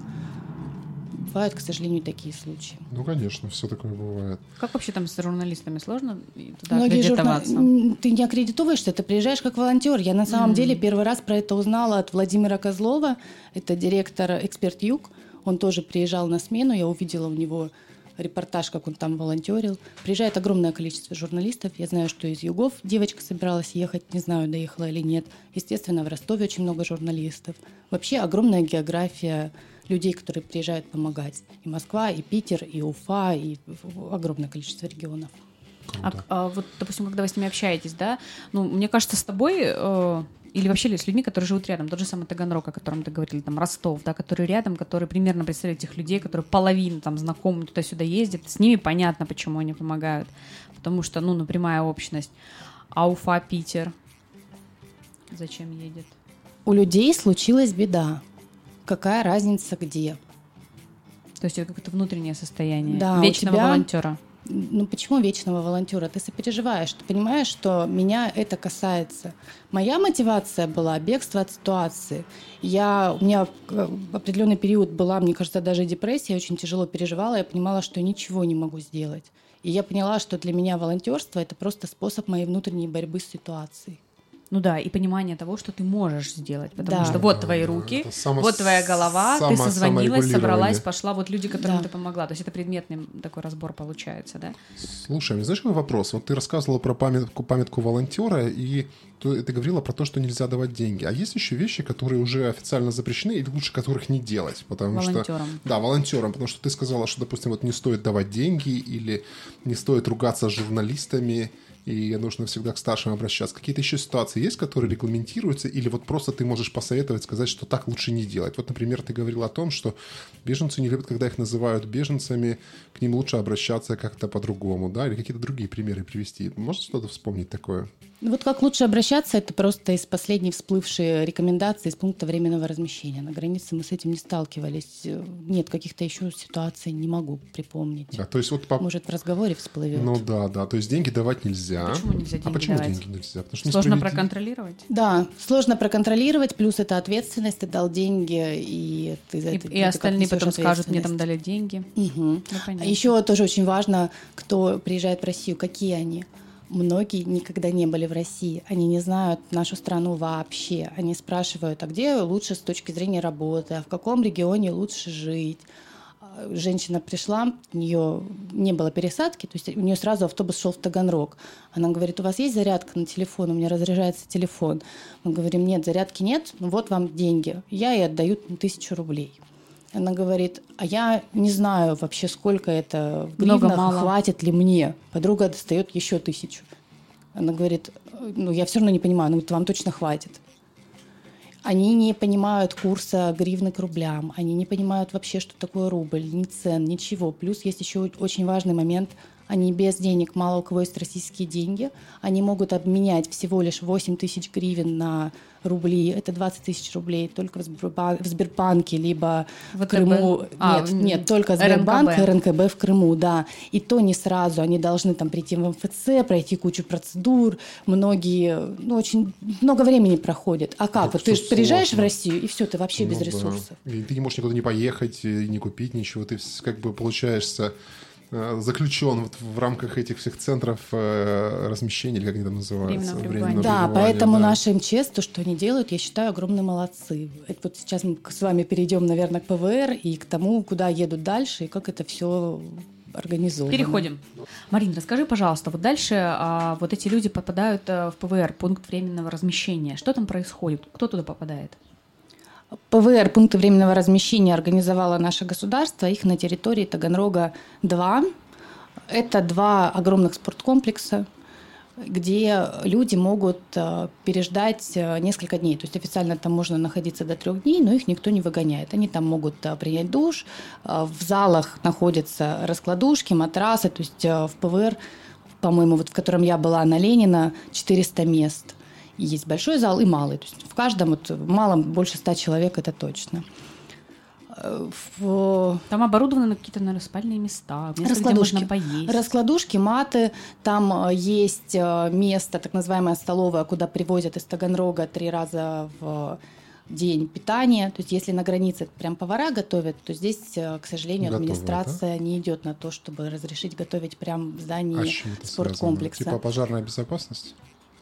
бывают, к сожалению, такие случаи. Ну, конечно, все такое бывает. Как вообще там с журналистами сложно туда Многие аккредитоваться? Журна... Ты не аккредитовываешься, ты приезжаешь как волонтер. Я на самом mm. деле первый раз про это узнала от Владимира Козлова, это директор «Эксперт Юг». Он тоже приезжал на смену, я увидела у него репортаж, как он там волонтерил. Приезжает огромное количество журналистов. Я знаю, что из Югов девочка собиралась ехать, не знаю, доехала или нет. Естественно, в Ростове очень много журналистов. Вообще огромная география людей, которые приезжают помогать. И Москва, и Питер, и Уфа, и огромное количество регионов. А, а вот, допустим, когда вы с ними общаетесь, да, ну, мне кажется, с тобой э, или вообще с людьми, которые живут рядом, тот же самый Таганрог, о котором ты говорил, там, Ростов, да, которые рядом, которые примерно представляют этих людей, которые половину там знакомы, туда-сюда ездят, с ними понятно, почему они помогают, потому что, ну, напрямая общность. А Уфа, Питер, зачем едет? У людей случилась беда какая разница где. То есть это какое-то внутреннее состояние да, вечного тебя... волонтера. Ну почему вечного волонтера? Ты сопереживаешь, ты понимаешь, что меня это касается. Моя мотивация была бегство от ситуации. Я, у меня в определенный период была, мне кажется, даже депрессия, я очень тяжело переживала, я понимала, что я ничего не могу сделать. И я поняла, что для меня волонтерство это просто способ моей внутренней борьбы с ситуацией. Ну да, и понимание того, что ты можешь сделать, потому да. что вот твои руки, само, вот твоя голова, само, ты созвонилась, собралась, пошла, вот люди, которым да. ты помогла. То есть это предметный такой разбор получается, да? Слушай, знаешь, какой вопрос? Вот ты рассказывала про памятку, памятку волонтера, и ты, ты говорила про то, что нельзя давать деньги. А есть еще вещи, которые уже официально запрещены, или лучше которых не делать? Потому волонтерам. что Да, волонтерам, потому что ты сказала, что, допустим, вот не стоит давать деньги, или не стоит ругаться с журналистами, и нужно всегда к старшим обращаться. Какие-то еще ситуации есть, которые регламентируются, или вот просто ты можешь посоветовать, сказать, что так лучше не делать? Вот, например, ты говорил о том, что беженцы не любят, когда их называют беженцами, к ним лучше обращаться как-то по-другому, да, или какие-то другие примеры привести. Можешь что-то вспомнить такое? Ну вот как лучше обращаться, это просто из последней всплывшей рекомендации из пункта временного размещения. На границе мы с этим не сталкивались. Нет, каких-то еще ситуаций не могу припомнить. Да, то есть вот по... Может, в разговоре всплывет. Ну да, да. То есть деньги давать нельзя. Почему нельзя деньги А почему давать? деньги нельзя? Потому что сложно проконтролировать? Да, сложно проконтролировать, плюс это ответственность, ты дал деньги, и ты за и, это... И остальные потом скажут, мне там дали деньги. Угу. Ну, еще тоже очень важно, кто приезжает в Россию, какие они. Многие никогда не были в России, они не знают нашу страну вообще. Они спрашивают, а где лучше с точки зрения работы, а в каком регионе лучше жить. Женщина пришла, у нее не было пересадки, то есть у нее сразу автобус шел в Таганрог. Она говорит, у вас есть зарядка на телефон? У меня разряжается телефон. Мы говорим, нет, зарядки нет, ну вот вам деньги. Я ей отдаю тысячу рублей. Она говорит, а я не знаю вообще, сколько это в гривнах, Много, мало. хватит ли мне. Подруга достает еще тысячу. Она говорит, ну я все равно не понимаю, ну вам точно хватит. Они не понимают курса гривны к рублям, они не понимают вообще, что такое рубль, ни цен, ничего. Плюс есть еще очень важный момент – они без денег, мало у кого есть российские деньги. Они могут обменять всего лишь 8 тысяч гривен на рубли. Это 20 тысяч рублей только в, Сбербанке, либо ВТБ. в Крыму. А, нет, нет, только Сбербанк РНКБ. и РНКБ в Крыму, да. И то не сразу. Они должны там прийти в МФЦ, пройти кучу процедур. Многие, ну, очень много времени проходит. А как? вот ты же приезжаешь в Россию, и все, ты вообще ну, без ресурсов. Да. И ты не можешь никуда не поехать, не купить ничего. Ты как бы получаешься заключен вот в рамках этих всех центров э, размещения, или как они там называются? Временного да, поэтому да. наши МЧС, то, что они делают, я считаю, огромные молодцы. Это вот сейчас мы с вами перейдем, наверное, к ПВР и к тому, куда едут дальше, и как это все организовано. Переходим. Марин, расскажи, пожалуйста, вот дальше а, вот эти люди попадают а, в ПВР, пункт временного размещения. Что там происходит? Кто туда попадает? ПВР, пункты временного размещения, организовало наше государство. Их на территории Таганрога два. Это два огромных спорткомплекса, где люди могут э, переждать э, несколько дней. То есть официально там можно находиться до трех дней, но их никто не выгоняет. Они там могут э, принять душ. В залах находятся раскладушки, матрасы. То есть в ПВР, по-моему, вот в котором я была на Ленина, 400 мест. Есть большой зал и малый. То есть в каждом, вот, в малом больше 100 человек, это точно в... Там оборудованы какие-то, наверное, спальные места, место, раскладушки. где можно поесть. Раскладушки, маты. Там э, есть э, место, так называемая столовая, куда привозят из Таганрога три раза в день питания. То есть если на границе прям повара готовят, то здесь, э, к сожалению, Готовы, администрация да? не идет на то, чтобы разрешить готовить прям в здании а спорткомплекса. Типа пожарная безопасность?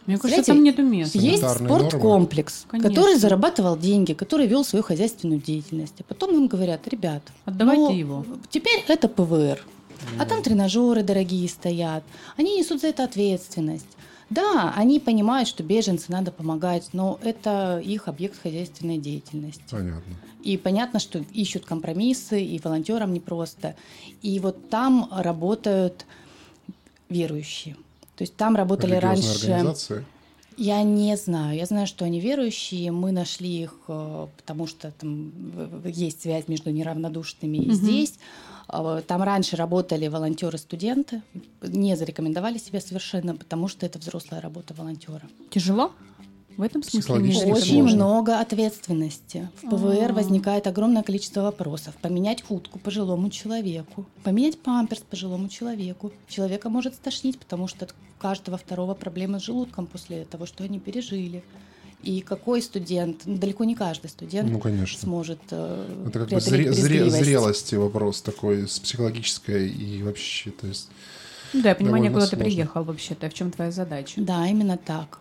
Мне кажется, Знаете, там нету места. Есть спорткомплекс, который зарабатывал деньги, который вел свою хозяйственную деятельность. А потом им говорят, ребят, отдавайте ну, его. Теперь это ПВР. А там тренажеры дорогие стоят. Они несут за это ответственность. Да, они понимают, что беженцы надо помогать, но это их объект хозяйственной деятельности. Понятно. И понятно, что ищут компромиссы, и волонтерам непросто. И вот там работают верующие. То есть там работали раньше... Организации? Я не знаю. Я знаю, что они верующие. Мы нашли их, э, потому что там есть связь между неравнодушными и угу. здесь. А, там раньше работали волонтеры-студенты, не зарекомендовали себя совершенно, потому что это взрослая работа волонтера. Тяжело? В этом смысле очень много ответственности. В ПВР А-а-а. возникает огромное количество вопросов. Поменять утку пожилому человеку, поменять памперс пожилому человеку. Человека может стошнить, потому что у каждого второго проблемы с желудком после того, что они пережили. И какой студент, ну, далеко не каждый студент ну, конечно. сможет э, Это как бы зре- зре- зрелости вопрос такой с психологической и вообще, то есть... Да, я понимаю, куда сложно. ты приехал вообще-то, в чем твоя задача. Да, именно так.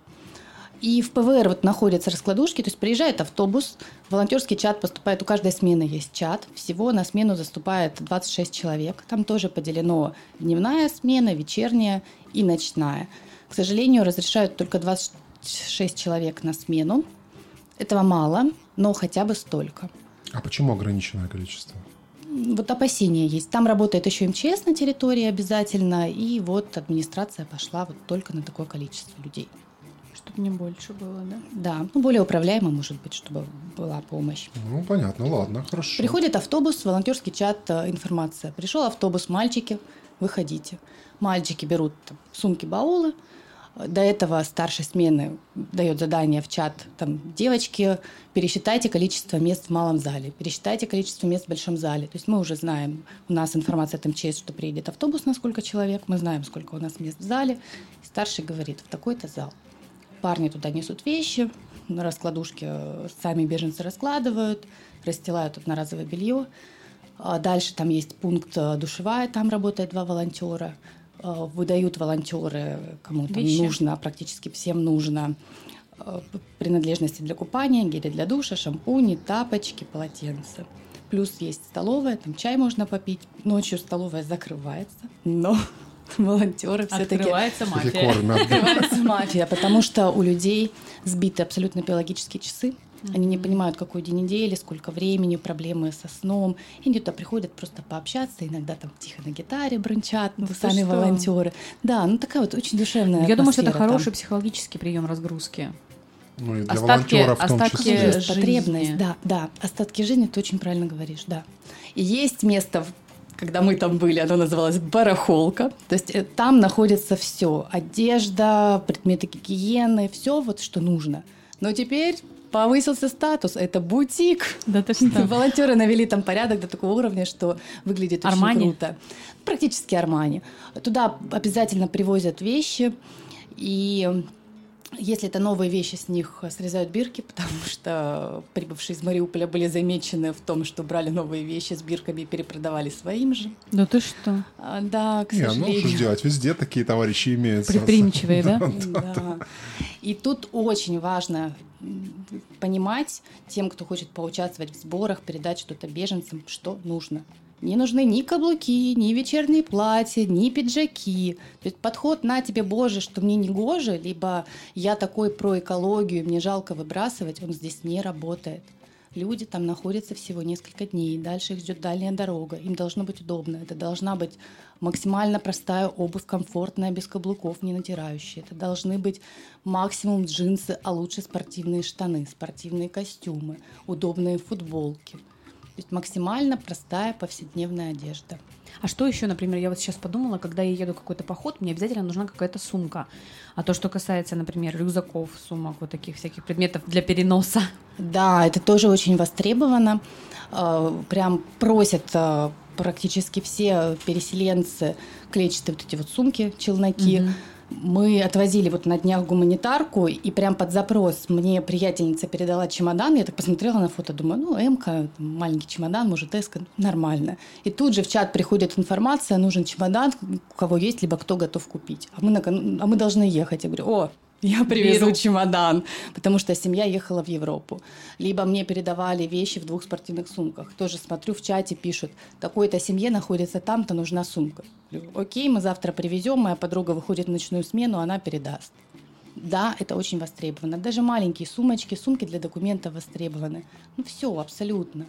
И в ПВР вот находятся раскладушки, то есть приезжает автобус, волонтерский чат поступает, у каждой смены есть чат, всего на смену заступает 26 человек, там тоже поделено дневная смена, вечерняя и ночная. К сожалению, разрешают только 26 человек на смену. Этого мало, но хотя бы столько. А почему ограниченное количество? Вот опасения есть. Там работает еще МЧС на территории обязательно, и вот администрация пошла вот только на такое количество людей чтобы не больше было, да? Да, ну, более управляемо, может быть, чтобы была помощь. Ну, понятно, ладно, хорошо. Приходит автобус, волонтерский чат, э, информация. Пришел автобус, мальчики, выходите. Мальчики берут там, сумки, баулы, до этого старшей смены дает задание в чат, там, девочки, пересчитайте количество мест в малом зале, пересчитайте количество мест в большом зале. То есть мы уже знаем, у нас информация от МЧС, что приедет автобус на сколько человек, мы знаем, сколько у нас мест в зале. И старший говорит, в такой-то зал. Парни туда несут вещи, на раскладушке сами беженцы раскладывают, расстилают одноразовое белье. А дальше там есть пункт э, душевая, там работает два волонтера. Э, выдают волонтеры, кому там Вещи. нужно, практически всем нужно э, принадлежности для купания, гели для душа, шампуни, тапочки, полотенца. Плюс есть столовая, там чай можно попить. Ночью столовая закрывается, но волонтеры все-таки... Открывается мафия. Открывается мафия, потому что у людей сбиты абсолютно биологические часы. Они не понимают, какой день недели, сколько времени, проблемы со сном. И они туда приходят просто пообщаться, иногда там тихо на гитаре брончат, ну, сами что? волонтеры. Да, ну такая вот очень душевная Я думаю, что это хороший там. психологический прием разгрузки. Ну и для остатки, волонтеров в том остатки числе. Жизни. Потребность, да, да. Остатки жизни, ты очень правильно говоришь, да. И есть место когда мы там были, оно называлось барахолка. То есть э, там находится все. Одежда, предметы гигиены, все вот, что нужно. Но теперь повысился статус. Это бутик. Да ты что? Волонтеры навели там порядок до такого уровня, что выглядит Армани? очень круто. Практически Армани. Туда обязательно привозят вещи. И если это новые вещи, с них срезают бирки, потому что прибывшие из Мариуполя были замечены в том, что брали новые вещи с бирками и перепродавали своим же. Да ты что? А, да, к Не, сожалению. ну что делать, везде такие товарищи имеются. Предприимчивые, да? Да. И тут очень важно понимать тем, кто хочет поучаствовать в сборах, передать что-то беженцам, что нужно. Не нужны ни каблуки, ни вечерние платья, ни пиджаки. То есть подход на тебе, Боже, что мне не гоже, либо я такой про экологию, мне жалко выбрасывать, он здесь не работает. Люди там находятся всего несколько дней, дальше их ждет дальняя дорога, им должно быть удобно, это должна быть максимально простая обувь, комфортная, без каблуков, не натирающая. Это должны быть максимум джинсы, а лучше спортивные штаны, спортивные костюмы, удобные футболки. То есть максимально простая повседневная одежда. А что еще, например, я вот сейчас подумала, когда я еду какой-то поход, мне обязательно нужна какая-то сумка. А то, что касается, например, рюкзаков, сумок, вот таких всяких предметов для переноса. Да, это тоже очень востребовано. А, прям просят а, практически все переселенцы клетчатые вот эти вот сумки, челноки. Угу мы отвозили вот на днях гуманитарку, и прям под запрос мне приятельница передала чемодан. Я так посмотрела на фото, думаю, ну, Эмка, маленький чемодан, может, Эска, нормально. И тут же в чат приходит информация, нужен чемодан, у кого есть, либо кто готов купить. А мы, на, а мы должны ехать. Я говорю, о, я привезу Беру. чемодан, потому что семья ехала в Европу. Либо мне передавали вещи в двух спортивных сумках. Тоже смотрю в чате, пишут, такой-то семье находится там-то, нужна сумка. Окей, мы завтра привезем, моя подруга выходит в ночную смену, она передаст. Да, это очень востребовано. Даже маленькие сумочки, сумки для документов востребованы. Ну все, абсолютно.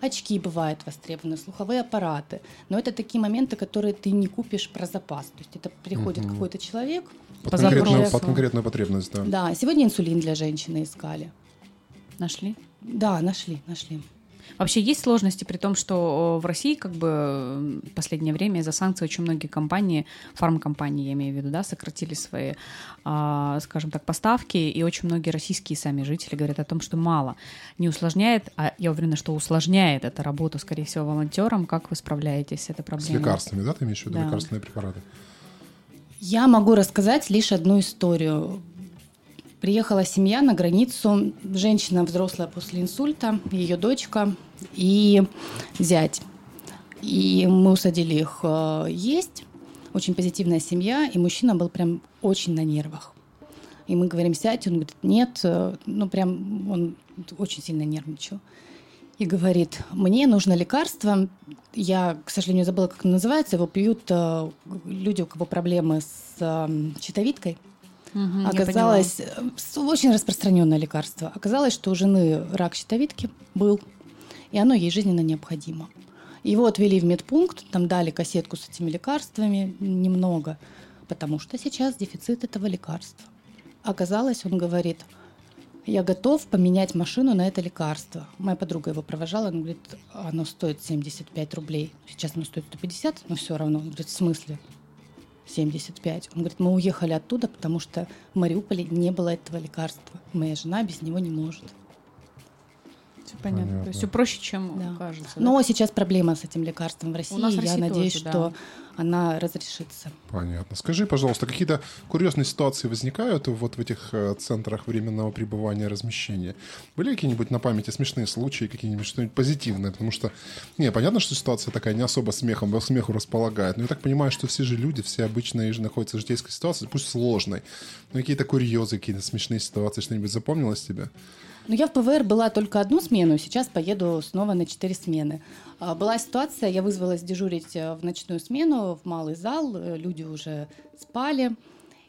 Очки бывают востребованы, слуховые аппараты. Но это такие моменты, которые ты не купишь про запас. То есть это приходит угу. какой-то человек, под, по конкретную, под конкретную потребность, да. Да, сегодня инсулин для женщины искали. Нашли? Да, нашли, нашли. Вообще есть сложности при том, что в России как бы в последнее время из-за санкций очень многие компании, фармкомпании, я имею в виду, да, сократили свои, а, скажем так, поставки, и очень многие российские сами жители говорят о том, что мало. Не усложняет, а я уверена, что усложняет эту работу, скорее всего, волонтерам. Как вы справляетесь с этой проблемой? С лекарствами, да, ты имеешь в виду да. лекарственные препараты? Я могу рассказать лишь одну историю. Приехала семья на границу, женщина взрослая после инсульта, ее дочка и зять. И мы усадили их э, есть. Очень позитивная семья, и мужчина был прям очень на нервах. И мы говорим, сядь, он говорит, нет, э, ну прям он очень сильно нервничал и говорит, мне нужно лекарство, я, к сожалению, забыла, как оно называется, его пьют э, люди, у кого проблемы с э, щитовидкой. Угу, Оказалось, э, очень распространенное лекарство. Оказалось, что у жены рак щитовидки был, и оно ей жизненно необходимо. Его отвели в медпункт, там дали кассетку с этими лекарствами, немного, потому что сейчас дефицит этого лекарства. Оказалось, он говорит – я готов поменять машину на это лекарство. Моя подруга его провожала, она говорит, оно стоит 75 рублей. Сейчас оно стоит 150, но все равно. Он говорит, в смысле? 75. Он говорит, мы уехали оттуда, потому что в Мариуполе не было этого лекарства. Моя жена без него не может. Все понятно. понятно. То есть все проще, чем да. кажется. Да? Но сейчас проблема с этим лекарством в России. У нас в России Я надеюсь, тоже, что да. она разрешится. Понятно. Скажи, пожалуйста, какие-то курьезные ситуации возникают вот в этих э, центрах временного пребывания, размещения? Были какие-нибудь на памяти смешные случаи, какие-нибудь что-нибудь позитивное? Потому что, не, понятно, что ситуация такая не особо смехом, смеху располагает, но я так понимаю, что все же люди, все обычные находятся в житейской ситуации, пусть сложной, но какие-то курьезы, какие-то смешные ситуации, что-нибудь запомнилось тебе? Ну, я в ПВР была только одну смену, сейчас поеду снова на четыре смены. А, была ситуация, я вызвалась дежурить э, в ночную смену, в малый зал, э, люди уже спали.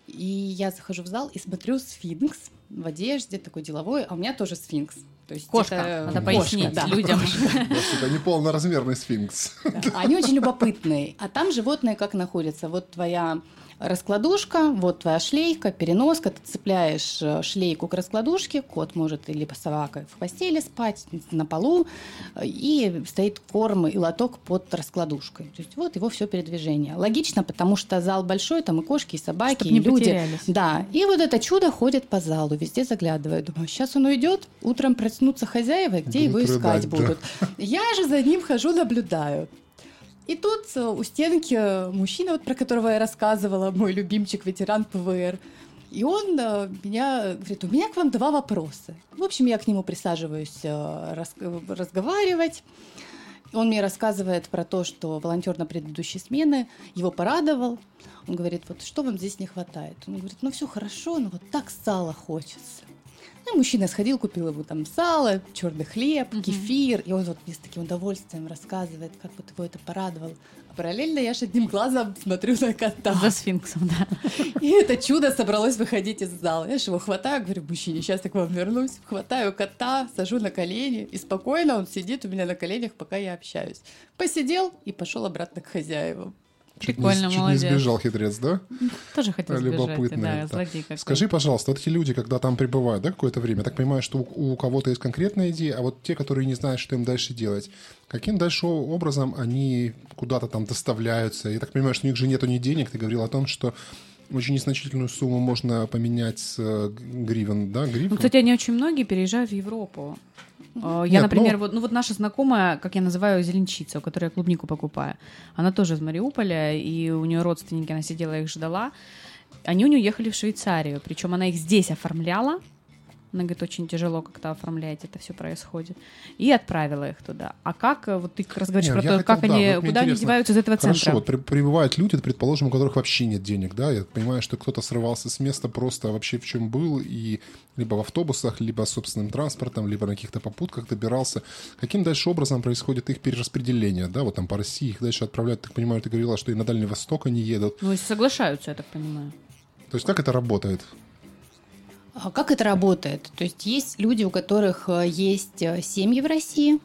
И я захожу в зал и смотрю сфинкс в одежде, такой деловой, а у меня тоже сфинкс. То есть кошка, это... надо пояснить да. людям. Это не полноразмерный сфинкс. Они очень любопытные. А там животные как находятся? Вот твоя раскладушка, вот твоя шлейка, переноска, ты цепляешь э, шлейку к раскладушке, кот может или собака в постели спать, на полу, и стоит корм и лоток под раскладушкой. То есть вот его все передвижение. Логично, потому что зал большой, там и кошки, и собаки, Чтоб и люди. Потерялись. Да, и вот это чудо ходит по залу, везде заглядывает. Думаю, сейчас он уйдет, утром проснутся хозяева, где будут его искать рыдать, будут. Да. Я же за ним хожу, наблюдаю. И тут э, у стенки мужчина, вот про которого я рассказывала, мой любимчик, ветеран ПВР, и он э, меня говорит, у меня к вам два вопроса. В общем, я к нему присаживаюсь э, рас, разговаривать. Он мне рассказывает про то, что волонтер на предыдущей смены его порадовал. Он говорит, вот что вам здесь не хватает? Он говорит, ну все хорошо, но вот так сало хочется. Ну, мужчина сходил, купил ему там сало, черный хлеб, угу. кефир, и он вот мне с таким удовольствием рассказывает, как вот его это порадовало. А параллельно я же одним глазом смотрю на кота. За сфинксом, да. И это чудо собралось выходить из зала. Я же его хватаю, говорю, мужчине, сейчас я к вам вернусь. Хватаю кота, сажу на колени, и спокойно он сидит у меня на коленях, пока я общаюсь. Посидел и пошел обратно к хозяевам. Чуть Прикольно, не, чуть молодец. не сбежал хитрец, да? Тоже хотел Любопытный, сбежать, да, злодей Скажи, пожалуйста, вот эти люди, когда там пребывают, да, какое-то время, так понимаю, что у, у кого-то есть конкретная идея, а вот те, которые не знают, что им дальше делать, каким дальше образом они куда-то там доставляются? Я так понимаю, что у них же нету ни денег, ты говорил о том, что очень незначительную сумму можно поменять с э, гривен, да, гривен? Ну, кстати, они очень многие переезжают в Европу. Э, я, Нет, например, ну... вот, ну вот наша знакомая, как я называю, зеленчица, у которой я клубнику покупаю, она тоже из Мариуполя, и у нее родственники, она сидела, их ждала. Они у нее уехали в Швейцарию, причем она их здесь оформляла, она говорит, очень тяжело как-то оформлять это все происходит. И отправила их туда. А как, э, вот ты как раз говоришь Нет, про то, как да, они, вот куда они деваются из этого Хорошо, центра? вот при, прибывают люди, предположим, у которых вообще нет денег, да, я понимаю, что кто-то срывался с места просто вообще в чем был, и либо в автобусах, либо собственным транспортом, либо на каких-то попутках добирался. Каким дальше образом происходит их перераспределение, да, вот там по России их дальше отправляют, так понимаю, ты говорила, что и на Дальний Восток они едут. Ну, если соглашаются, я так понимаю. То есть как это работает? А как это работает? То есть есть люди, у которых э, есть э, семьи в России,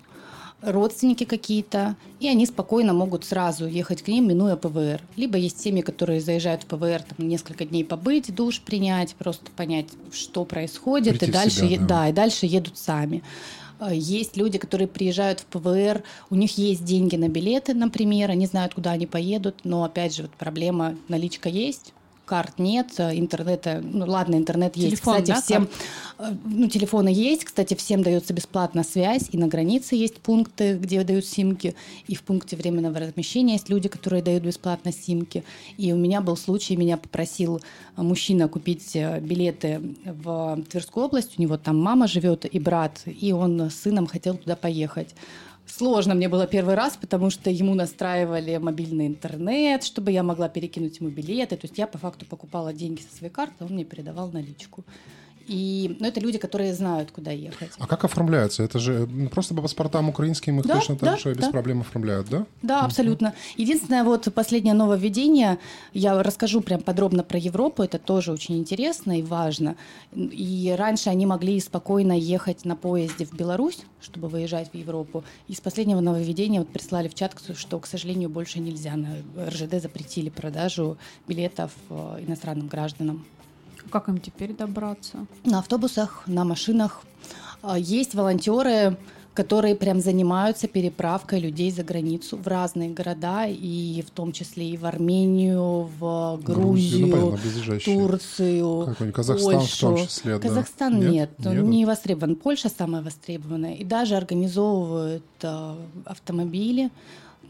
родственники какие-то, и они спокойно могут сразу ехать к ним, минуя ПВР. Либо есть семьи, которые заезжают в ПВР, там, несколько дней побыть, душ принять, просто понять, что происходит, Прийти и дальше, себя, да. да, и дальше едут сами. Э, есть люди, которые приезжают в ПВР, у них есть деньги на билеты, например, они знают, куда они поедут, но опять же вот проблема наличка есть, карт нет, интернета, ну ладно, интернет есть. Телефон, Кстати, да, всем, карт? Э, ну телефоны есть, кстати, всем дается бесплатно связь, и на границе есть пункты, где дают симки, и в пункте временного размещения есть люди, которые дают бесплатно симки. И у меня был случай, меня попросил мужчина купить э, билеты в Тверскую область, у него там мама живет и брат, и он с сыном хотел туда поехать. Сложно мне было первый раз, потому что ему настраивали мобильный интернет, чтобы я могла перекинуть ему билеты. То есть я по факту покупала деньги со своей карты, а он мне передавал наличку. И, ну, это люди, которые знают, куда ехать. А как оформляется? Это же ну, просто по паспортам украинским их да, точно да, так же да. без проблем оформляют, да? Да, абсолютно. Единственное, вот последнее нововведение, я расскажу прям подробно про Европу, это тоже очень интересно и важно. И раньше они могли спокойно ехать на поезде в Беларусь, чтобы выезжать в Европу. И с последнего нововведения вот прислали в чат, что, к сожалению, больше нельзя. На РЖД запретили продажу билетов э, иностранным гражданам. Как им теперь добраться? На автобусах, на машинах. А, есть волонтеры, которые прям занимаются переправкой людей за границу в разные города, и в том числе и в Армению, в Грузию, Грузию ну, понятно, Турцию, Казахстан Польшу. в том числе. Казахстан да. нет, нет, он не востребован. Польша самая востребованная. И даже организовывают э, автомобили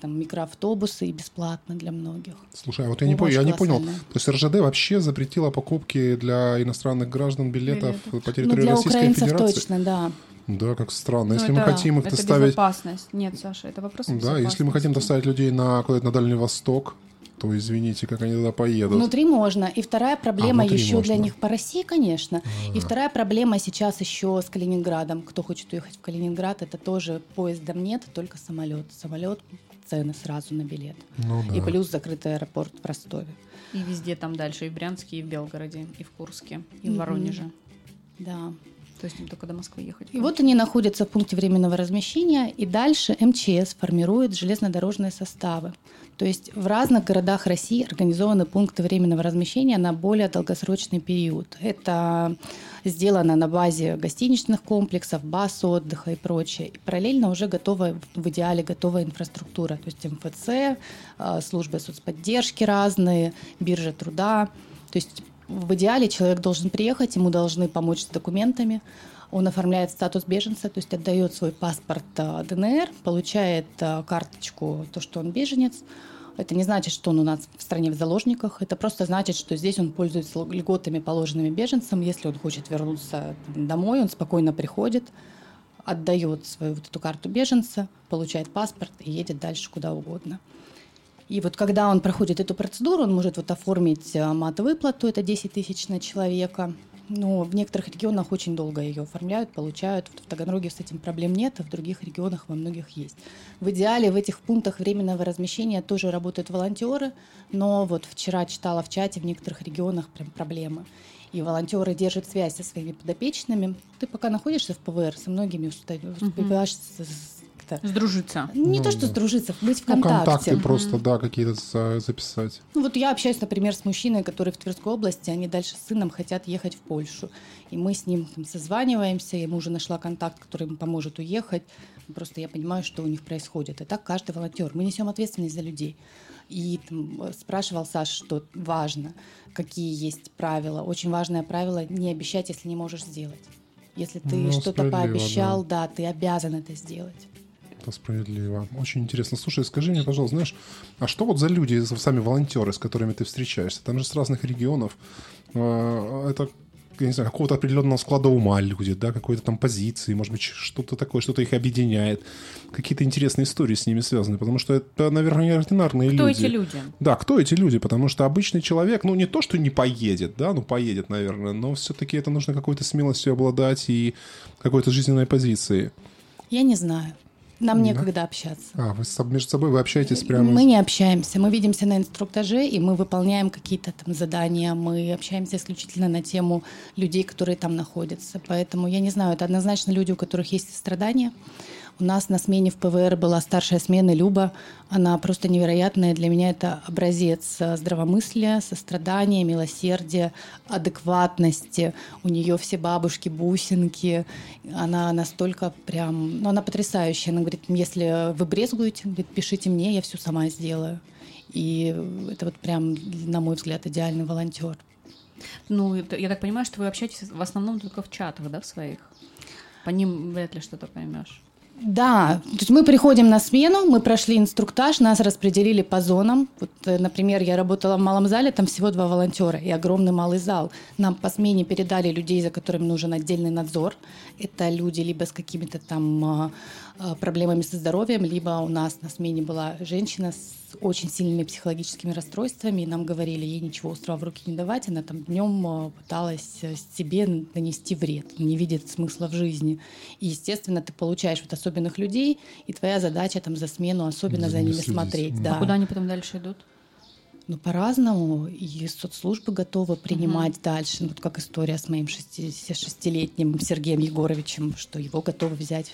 там микроавтобусы и бесплатно для многих. Слушай, а вот я не, понял, я не понял, то есть РЖД вообще запретила покупки для иностранных граждан билетов Билеты. по территории ну, для Российской украинцев Федерации? точно, да. Да, как странно. Ну, если это, мы хотим их это доставить... безопасность. Нет, Саша, это вопрос Да, если мы хотим доставить людей на, куда-то на Дальний Восток, то извините, как они туда поедут. Внутри можно. И вторая проблема а, еще можно. для них по России, конечно. А-а-а. И вторая проблема сейчас еще с Калининградом. Кто хочет уехать в Калининград, это тоже поездом нет, только самолет. Самолет цены сразу на билет. Ну, да. И плюс закрытый аэропорт в Ростове. И везде там дальше, и в Брянске, и в Белгороде, и в Курске, и в Воронеже. Да. То есть им только до Москвы ехать. И вот они находятся в пункте временного размещения, и дальше МЧС формирует железнодорожные составы. То есть в разных городах России организованы пункты временного размещения на более долгосрочный период. Это сделано на базе гостиничных комплексов, баз отдыха и прочее. И параллельно уже готова, в идеале готовая инфраструктура, то есть МФЦ, а, службы соцподдержки разные, биржа труда. То есть в идеале человек должен приехать, ему должны помочь с документами, он оформляет статус беженца, то есть отдает свой паспорт а, ДНР, получает а, карточку, то, что он беженец, это не значит, что он у нас в стране в заложниках. Это просто значит, что здесь он пользуется льготами, положенными беженцам. Если он хочет вернуться домой, он спокойно приходит, отдает свою вот эту карту беженца, получает паспорт и едет дальше куда угодно. И вот когда он проходит эту процедуру, он может вот оформить э, мат-выплату, это 10 тысяч на человека, Но в некоторых регионах очень долго ее оформляют, получают. В Таганроге с этим проблем нет, а в других регионах во многих есть. В идеале в этих пунктах временного размещения тоже работают волонтеры, но вот вчера читала в чате, в некоторых регионах прям проблемы. И волонтеры держат связь со своими подопечными. Ты пока находишься в ПВР, со многими успеваешь угу как-то... Сдружиться. Не ну, то, что сдружиться, быть в контакте. Ну, контакты просто, да, какие-то записать. Ну, вот я общаюсь, например, с мужчиной, который в Тверской области, они дальше с сыном хотят ехать в Польшу. И мы с ним там, созваниваемся, я ему уже нашла контакт, который ему поможет уехать. Просто я понимаю, что у них происходит. И так каждый волонтер. Мы несем ответственность за людей. И там, спрашивал Саша, что важно, какие есть правила. Очень важное правило – не обещать, если не можешь сделать. Если ты ну, что-то пообещал, да. да, ты обязан это сделать. Это справедливо. Очень интересно. Слушай, скажи мне, пожалуйста, знаешь, а что вот за люди, сами волонтеры, с которыми ты встречаешься? Там же с разных регионов. А, это я не знаю, какого-то определенного склада ума люди, да, какой-то там позиции, может быть, что-то такое, что-то их объединяет. Какие-то интересные истории с ними связаны, потому что это, наверное, неординарные кто люди. Кто эти люди? Да, кто эти люди, потому что обычный человек, ну, не то, что не поедет, да, ну, поедет, наверное, но все-таки это нужно какой-то смелостью обладать и какой-то жизненной позицией. Я не знаю. Нам да. некогда общаться. А, вы между собой вы общаетесь прямо? Мы не общаемся. Мы видимся на инструктаже, и мы выполняем какие-то там задания. Мы общаемся исключительно на тему людей, которые там находятся. Поэтому я не знаю, это однозначно люди, у которых есть страдания. У нас на смене в ПВР была старшая смена Люба. Она просто невероятная. Для меня это образец э, здравомыслия, сострадания, милосердия, адекватности. У нее все бабушки, бусинки. Она настолько прям... Ну, она потрясающая. Она говорит, если вы брезгуете, говорит, пишите мне, я все сама сделаю. И это вот прям, на мой взгляд, идеальный волонтер. Ну, я так понимаю, что вы общаетесь в основном только в чатах, да, в своих? По ним вряд ли что-то поймешь. Да, то есть мы приходим на смену, мы прошли инструктаж, нас распределили по зонам. Вот, э, например, я работала в малом зале, там всего два волонтера и огромный малый зал. Нам по смене передали людей, за которыми нужен отдельный надзор. Это люди либо с какими-то там а, а, проблемами со здоровьем, либо у нас на смене была женщина с очень сильными психологическими расстройствами, и нам говорили, ей ничего острого в руки не давать, она там днем а, пыталась э, себе нанести вред, не видит смысла в жизни. И, естественно, ты получаешь вот особенных людей, и твоя задача там за смену особенно за, за ними следить. смотреть. А да. куда они потом дальше идут? Ну, по-разному. И соцслужбы готовы принимать угу. дальше. Ну, вот как история с моим 66-летним Сергеем Егоровичем, что его готовы взять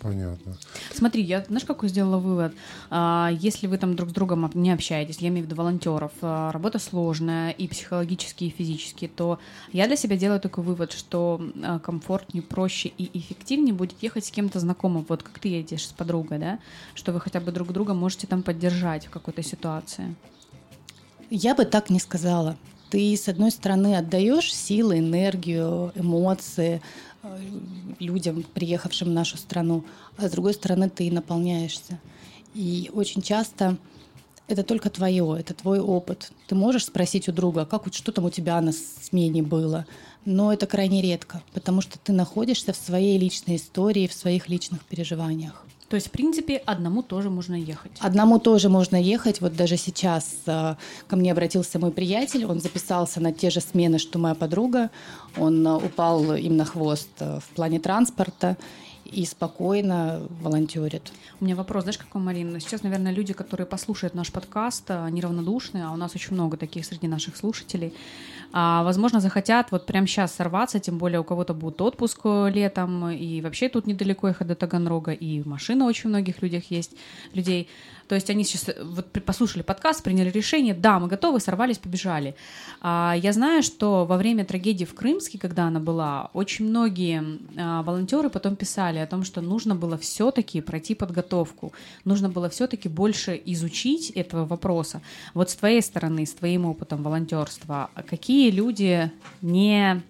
Понятно. Смотри, я знаешь, какой сделала вывод? А, если вы там друг с другом не общаетесь, я имею в виду волонтеров, а, работа сложная и психологически, и физически, то я для себя делаю такой вывод, что а, комфортнее, проще и эффективнее будет ехать с кем-то знакомым, вот как ты едешь с подругой, да, что вы хотя бы друг друга можете там поддержать в какой-то ситуации. Я бы так не сказала. Ты, с одной стороны, отдаешь силы, энергию, эмоции, Э, людям, приехавшим в нашу страну, а с другой стороны ты наполняешься. И очень часто это только твое, это твой опыт. Ты можешь спросить у друга, как что там у тебя на смене было, но это крайне редко, потому что ты находишься в своей личной истории, в своих личных переживаниях. То есть, в принципе, одному тоже можно ехать. Одному тоже можно ехать. Вот даже сейчас э, ко мне обратился мой приятель, он записался на те же смены, что моя подруга. Он э, упал им на хвост э, в плане транспорта и спокойно волонтерит. У меня вопрос, знаешь, какой, Марина? Сейчас, наверное, люди, которые послушают наш подкаст, они равнодушны, а у нас очень много таких среди наших слушателей а, возможно, захотят вот прямо сейчас сорваться, тем более у кого-то будет отпуск э, летом, и вообще тут недалеко ехать до Таганрога, и машина очень многих людях есть, людей. То есть они сейчас э, вот послушали подкаст, приняли решение, да, мы готовы, сорвались, побежали. А, я знаю, что во время трагедии в Крымске, когда она была, очень многие а, волонтеры потом писали о том, что нужно было все-таки пройти подготовку, нужно было все-таки больше изучить этого вопроса. Вот с твоей стороны, с твоим опытом волонтерства, какие люди не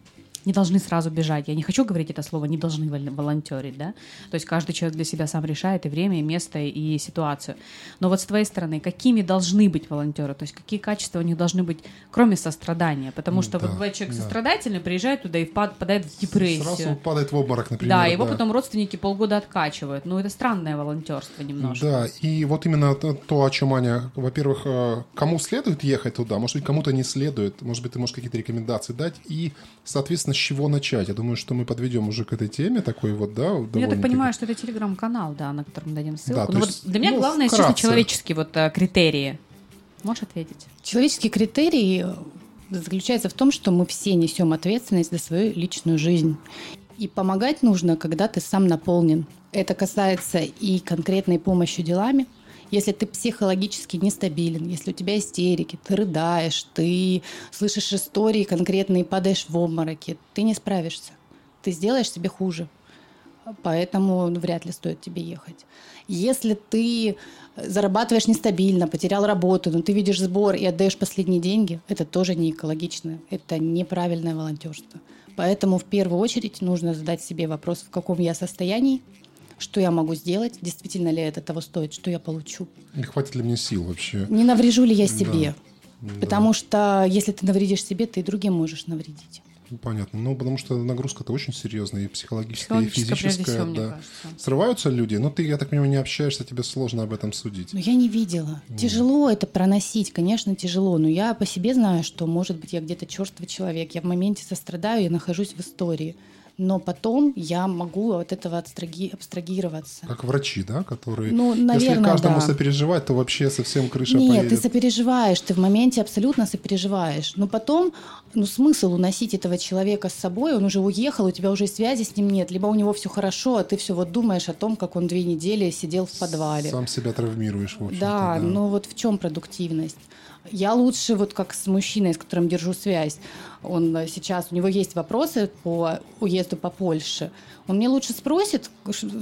не должны сразу бежать. Я не хочу говорить это слово, не должны волонтерить, да. То есть каждый человек для себя сам решает и время, и место, и ситуацию. Но вот с твоей стороны, какими должны быть волонтеры? То есть какие качества у них должны быть, кроме сострадания? Потому что да, вот бывает человек да. сострадательный, приезжает туда и впадает в депрессию. Сразу падает в обморок, например. Да, его да. потом родственники полгода откачивают. Ну, это странное волонтерство немножко. Да, и вот именно то, о чем Аня, во-первых, э, кому следует ехать туда, может быть, кому-то не следует, может быть, ты можешь какие-то рекомендации дать, и, соответственно, с чего начать? Я думаю, что мы подведем уже к этой теме такой вот, да? Я так понимаю, что это телеграм-канал, да, на котором мы дадим ссылку. Да, ну, вот для меня ну, главное, естественно, человеческие вот э, критерии. Можешь ответить? Человеческие критерии заключается в том, что мы все несем ответственность за свою личную жизнь. И помогать нужно, когда ты сам наполнен. Это касается и конкретной помощи делами, если ты психологически нестабилен, если у тебя истерики, ты рыдаешь, ты слышишь истории конкретные, падаешь в обмороки, ты не справишься. Ты сделаешь себе хуже. Поэтому ну, вряд ли стоит тебе ехать. Если ты зарабатываешь нестабильно, потерял работу, но ты видишь сбор и отдаешь последние деньги, это тоже не экологично, это неправильное волонтерство. Поэтому в первую очередь нужно задать себе вопрос, в каком я состоянии, что я могу сделать, действительно ли это того стоит, что я получу. И хватит ли мне сил вообще? Не наврежу ли я себе? Да. Потому да. что если ты навредишь себе, ты и другим можешь навредить. Понятно. Ну, потому что нагрузка-то очень серьезная, и психологическая, и физическая. Всего, да. Срываются люди, но ты, я так понимаю, не общаешься, тебе сложно об этом судить. Но я не видела. Mm. Тяжело это проносить, конечно, тяжело. Но я по себе знаю, что, может быть, я где-то черствый человек. Я в моменте сострадаю, я нахожусь в истории но потом я могу от этого абстраги... абстрагироваться. Как врачи, да, которые... Ну, наверное, Если каждому да. сопереживать, то вообще совсем крыша Нет, поедет. ты сопереживаешь, ты в моменте абсолютно сопереживаешь. Но потом, ну, смысл уносить этого человека с собой, он уже уехал, у тебя уже связи с ним нет, либо у него все хорошо, а ты все вот думаешь о том, как он две недели сидел в подвале. Сам себя травмируешь, в общем Да, да, ну вот в чем продуктивность? Я лучше вот как с мужчиной, с которым держу связь. Он сейчас, у него есть вопросы по уезду по Польше. Он мне лучше спросит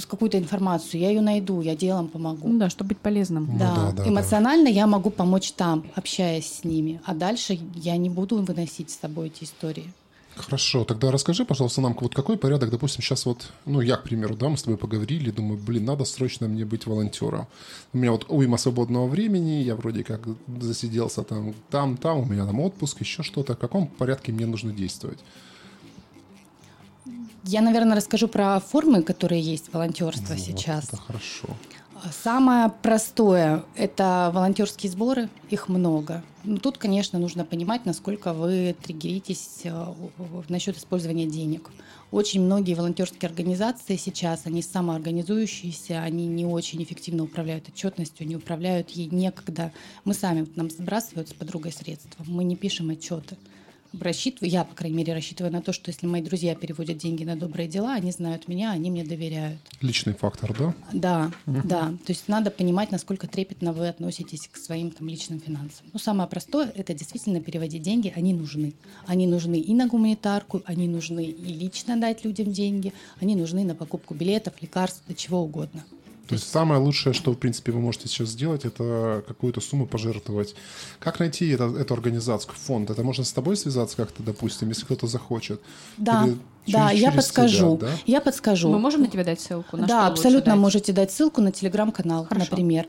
какую-то информацию, я ее найду, я делом помогу. Ну да, чтобы быть полезным. Ну, да. да, да эмоционально да. я могу помочь там, общаясь с ними. А дальше я не буду выносить с собой эти истории. Хорошо, тогда расскажи, пожалуйста, нам, вот какой порядок, допустим, сейчас вот, ну, я, к примеру, да, мы с тобой поговорили, думаю, блин, надо срочно мне быть волонтером. У меня вот уйма свободного времени, я вроде как засиделся там, там, там, у меня там отпуск, еще что-то. В каком порядке мне нужно действовать? Я, наверное, расскажу про формы, которые есть в волонтерстве ну, сейчас. Вот это хорошо. Самое простое – это волонтерские сборы, их много. Но тут, конечно, нужно понимать, насколько вы триггеритесь э, насчет использования денег. Очень многие волонтерские организации сейчас, они самоорганизующиеся, они не очень эффективно управляют отчетностью, не управляют ей некогда. Мы сами, нам сбрасывают с подругой средства, мы не пишем отчеты рассчитываю, я, по крайней мере, рассчитываю на то, что если мои друзья переводят деньги на добрые дела, они знают меня, они мне доверяют. Личный фактор, да? Да, угу. да. То есть надо понимать, насколько трепетно вы относитесь к своим там личным финансам. Ну, самое простое – это действительно переводить деньги, они нужны. Они нужны и на гуманитарку, они нужны и лично дать людям деньги, они нужны на покупку билетов, лекарств, до чего угодно. То есть самое лучшее, что, в принципе, вы можете сейчас сделать, это какую-то сумму пожертвовать. Как найти это, эту организацию, фонд? Это можно с тобой связаться как-то, допустим, если кто-то захочет? Да. Или да, я подскажу. Тебя, да? Я подскажу. Мы можем на тебя дать ссылку? На да, абсолютно можете дать ссылку на телеграм-канал, например.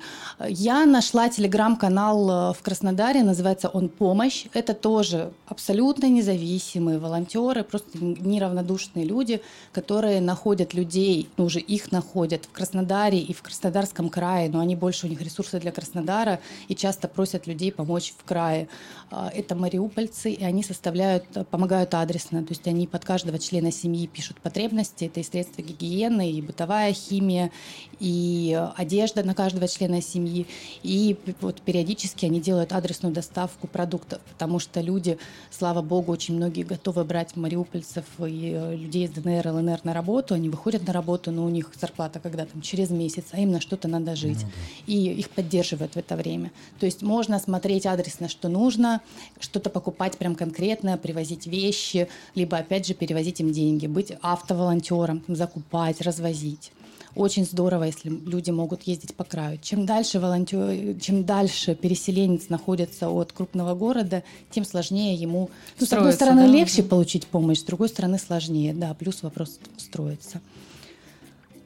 Я нашла телеграм-канал э, в Краснодаре, называется он «Помощь». Это тоже абсолютно независимые волонтеры, просто неравнодушные люди, которые находят людей, ну уже их находят в Краснодаре и в Краснодарском крае, но они больше, у них ресурсы для Краснодара и часто просят людей помочь в крае. А, это мариупольцы, и они составляют, помогают адресно, то есть они под каждого члена члены семьи пишут потребности. Это и средства гигиены, и бытовая химия, и одежда на каждого члена семьи. И вот периодически они делают адресную доставку продуктов, потому что люди, слава богу, очень многие готовы брать мариупольцев и э, людей из ДНР, ЛНР на работу. Они выходят на работу, но у них зарплата когда там через месяц, а им на что-то надо жить. Ну, да. И их поддерживают в это время. То есть можно смотреть адресно, что нужно, что-то покупать прям конкретно, привозить вещи, либо опять же перевозить им деньги, быть автоволонтером, закупать, развозить. Очень здорово, если люди могут ездить по краю. Чем дальше волонтер, чем дальше переселенец находится от крупного города, тем сложнее ему. Ну, с одной стороны, да? легче получить помощь, с другой стороны, сложнее. Да, плюс вопрос строится.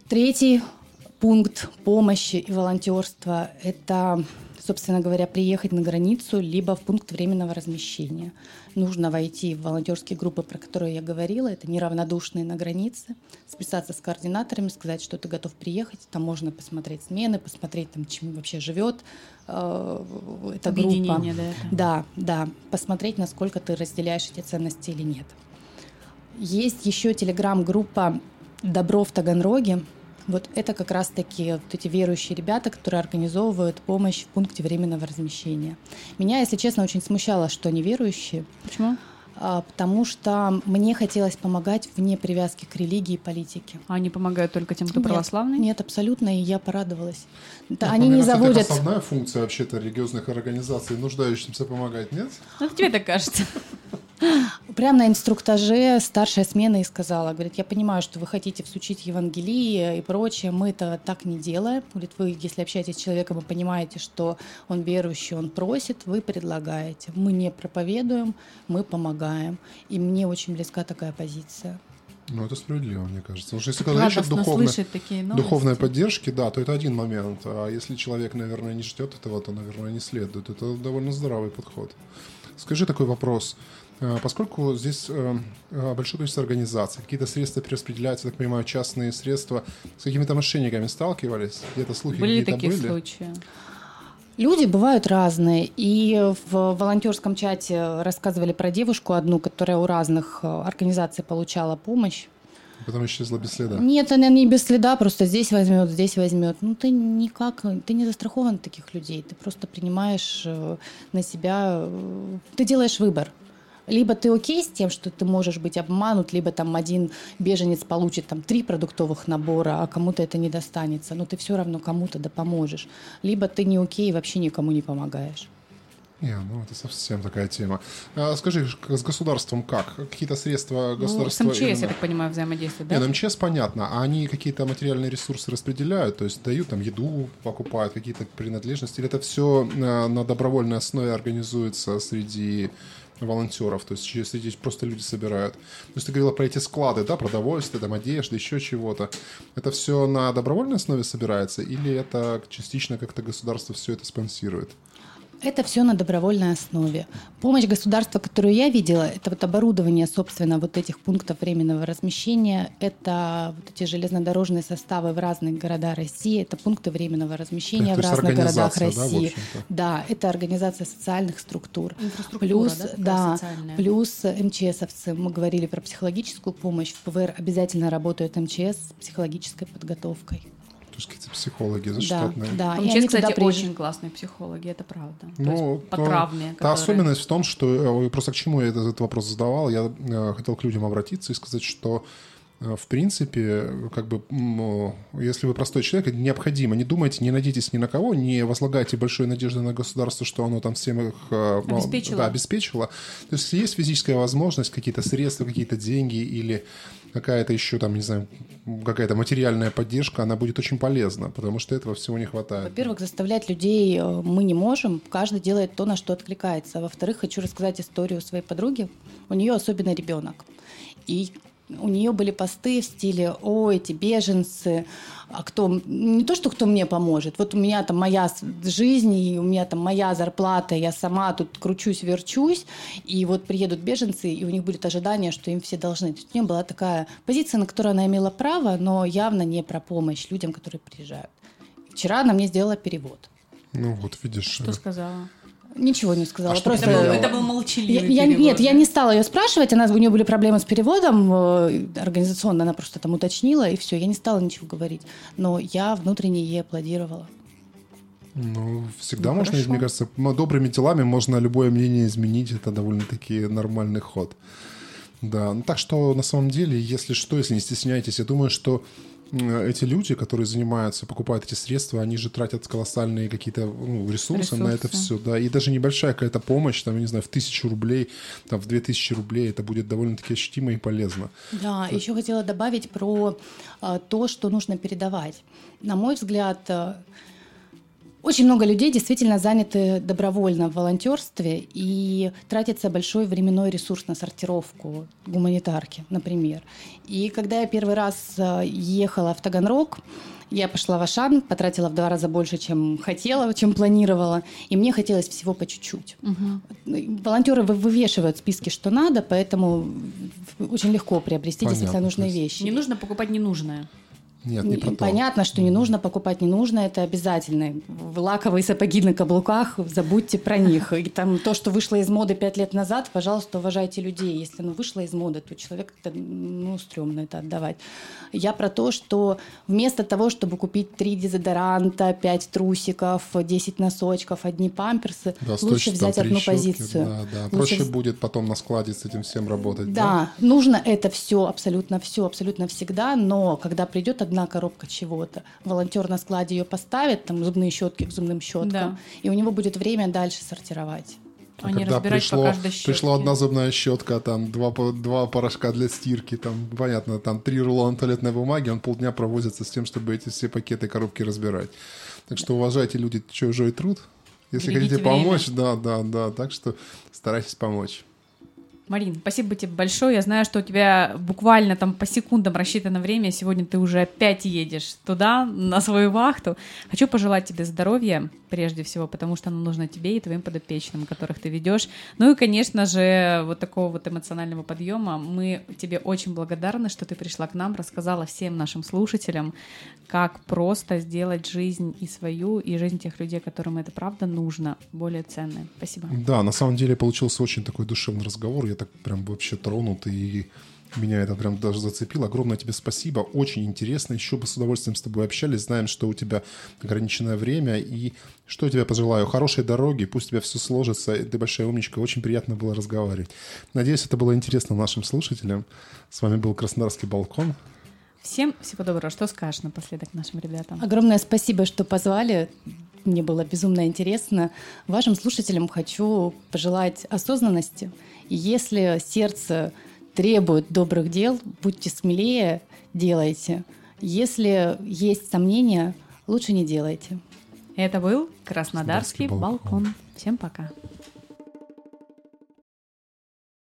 Третий пункт помощи и волонтерства – это собственно говоря, приехать на границу, либо в пункт временного размещения. Нужно войти в волонтерские группы, про которые я говорила, это неравнодушные на границе, списаться с координаторами, сказать, что ты готов приехать, там можно посмотреть смены, посмотреть, там, чем вообще живет э, эта группа. Да, это. да, да, посмотреть, насколько ты разделяешь эти ценности или нет. Есть еще телеграм-группа «Добро в Таганроге», вот это как раз-таки вот эти верующие ребята, которые организовывают помощь в пункте временного размещения. Меня, если честно, очень смущало, что они верующие. Почему? А, потому что мне хотелось помогать вне привязки к религии и политике. А они помогают только тем, кто нет, православный? Нет, абсолютно, и я порадовалась. Да, они не заводят... Это основная функция вообще-то религиозных организаций, нуждающимся помогать, нет? Ну, тебе так кажется. Прямо на инструктаже старшая смена и сказала, говорит, я понимаю, что вы хотите всучить Евангелие и прочее, мы это так не делаем. Говорит, вы, если общаетесь с человеком и понимаете, что он верующий, он просит, вы предлагаете. Мы не проповедуем, мы помогаем. И мне очень близка такая позиция. Ну, это справедливо, мне кажется. Потому что если когда о духовной, духовной поддержке, да, то это один момент. А если человек, наверное, не ждет этого, то, наверное, не следует. Это довольно здравый подход. Скажи такой вопрос. Э, поскольку здесь э, э, большое количество организаций, какие-то средства перераспределяются, так понимаю, частные средства, с какими-то мошенниками сталкивались? Где-то слухи были какие-то такие были? случаи? Люди бывают разные. И в волонтерском чате рассказывали про девушку одну, которая у разных организаций получала помощь. Потом исчезла без следа. Нет, она не без следа, просто здесь возьмет, здесь возьмет. Ну, ты никак, ты не застрахован от таких людей. Ты просто принимаешь на себя, ты делаешь выбор либо ты окей с тем, что ты можешь быть обманут, либо там один беженец получит там три продуктовых набора, а кому-то это не достанется, но ты все равно кому-то да поможешь. Либо ты не окей и вообще никому не помогаешь. Не, ну это совсем такая тема. А, скажи, с государством как? Какие-то средства государства? Ну, с МЧС, именно... я так понимаю, взаимодействуют, да? Нет, ну, МЧС понятно. А они какие-то материальные ресурсы распределяют? То есть дают там еду, покупают какие-то принадлежности? Или это все на, на добровольной основе организуется среди волонтеров, то есть среди просто люди собирают. То есть ты говорила про эти склады, да, продовольствие, там одежда, еще чего-то. Это все на добровольной основе собирается или это частично как-то государство все это спонсирует? Это все на добровольной основе. Помощь государства, которую я видела, это вот оборудование, собственно, вот этих пунктов временного размещения, это вот эти железнодорожные составы в разных городах России, это пункты временного размещения в разных городах России. Да, да, это организация социальных структур. Плюс, да, да плюс МЧСовцы. Мы говорили про психологическую помощь. В ПВР обязательно работают МЧС с психологической подготовкой какие-то психологи заштатные. Да, да. Сейчас, кстати, приезж... очень классные психологи, это правда. Ну, по травме. Та особенность в том, что э, просто к чему я этот, этот вопрос задавал, я э, хотел к людям обратиться и сказать, что э, в принципе, как бы, если вы простой человек, необходимо, не думайте, не надейтесь ни на кого, не возлагайте большой надежды на государство, что оно там всем их обеспечило. Да, обеспечило. То есть, если есть физическая возможность, какие-то средства, какие-то деньги или какая-то еще там, не знаю, какая-то материальная поддержка, она будет очень полезна, потому что этого всего не хватает. Во-первых, заставлять людей э, мы не можем, каждый делает то, на что откликается. Во-вторых, хочу рассказать историю своей подруги. У нее особенно ребенок. И у нее были посты в стиле «Ой, эти беженцы, а кто, не то, что кто мне поможет, вот у меня там моя жизнь, и у меня там моя зарплата, я сама тут кручусь, верчусь, и вот приедут беженцы, и у них будет ожидание, что им все должны. То есть у нее была такая позиция, на которую она имела право, но явно не про помощь людям, которые приезжают. Вчера она мне сделала перевод. Ну вот, видишь. Что сказала? Ничего не сказала. А просто... это, был, это был молчаливый я, я, Нет, я не стала ее спрашивать. Она, у нее были проблемы с переводом э, организационно. Она просто там уточнила, и все. Я не стала ничего говорить. Но я внутренне ей аплодировала. Ну, всегда ну, можно, хорошо. мне кажется, добрыми делами можно любое мнение изменить. Это довольно-таки нормальный ход. Да, ну так что на самом деле, если что, если не стесняйтесь, я думаю, что эти люди, которые занимаются, покупают эти средства, они же тратят колоссальные какие-то ну, ресурсы, ресурсы на это все, да, и даже небольшая какая-то помощь, там, я не знаю, в тысячу рублей, там, в две тысячи рублей, это будет довольно-таки ощутимо и полезно. Да, это... еще хотела добавить про а, то, что нужно передавать. На мой взгляд, а, очень много людей действительно заняты добровольно в волонтерстве и тратится большой временной ресурс на сортировку гуманитарки, например. И когда я первый раз э, ехала в Таганрог, я пошла в Ашан, потратила в два раза больше, чем хотела, чем планировала, и мне хотелось всего по чуть-чуть. Угу. Волонтеры вывешивают списки, что надо, поэтому очень легко приобрести Понятно, действительно нужные вещи. Не нужно покупать ненужное. Нет, не про Понятно, что не нужно покупать, не нужно, это обязательно. В лаковые сапоги на каблуках, забудьте про них. И там то, что вышло из моды пять лет назад, пожалуйста, уважайте людей. Если оно вышло из моды, то человек, это, ну, стрёмно это отдавать. Я про то, что вместо того, чтобы купить три дезодоранта, пять трусиков, десять носочков, одни памперсы, да, лучше взять одну щетки, позицию. Да, да. Лучше... Проще будет потом на складе с этим всем работать. Да, да? нужно это все, абсолютно все, абсолютно всегда, но когда придет одна коробка чего-то. Волонтер на складе ее поставит, там зубные щетки к зубным щеткам, да. и у него будет время дальше сортировать. А не когда пришло, пришла одна зубная щетка, там два, два порошка для стирки, там, понятно, там три рулона туалетной бумаги, он полдня провозится с тем, чтобы эти все пакеты коробки разбирать. Так что уважайте люди чужой труд. Если Берегите хотите время. помочь, да, да, да. Так что старайтесь помочь. Марин, спасибо тебе большое. Я знаю, что у тебя буквально там по секундам рассчитано время. Сегодня ты уже опять едешь туда, на свою вахту. Хочу пожелать тебе здоровья, прежде всего, потому что оно нужно тебе и твоим подопечным, которых ты ведешь. Ну и, конечно же, вот такого вот эмоционального подъема. Мы тебе очень благодарны, что ты пришла к нам, рассказала всем нашим слушателям, как просто сделать жизнь и свою, и жизнь тех людей, которым это правда нужно, более ценной. Спасибо. Да, на самом деле получился очень такой душевный разговор. Я так прям вообще тронут, и меня это прям даже зацепило. Огромное тебе спасибо, очень интересно. Еще бы с удовольствием с тобой общались. Знаем, что у тебя ограниченное время. И что я тебе пожелаю? Хорошей дороги, пусть у тебя все сложится. Ты большая умничка, очень приятно было разговаривать. Надеюсь, это было интересно нашим слушателям. С вами был Краснодарский балкон. Всем всего доброго. Что скажешь напоследок нашим ребятам? Огромное спасибо, что позвали. Мне было безумно интересно. Вашим слушателям хочу пожелать осознанности. Если сердце требует добрых дел, будьте смелее, делайте. Если есть сомнения, лучше не делайте. Это был Краснодарский, Краснодарский балкон. балкон. Всем пока.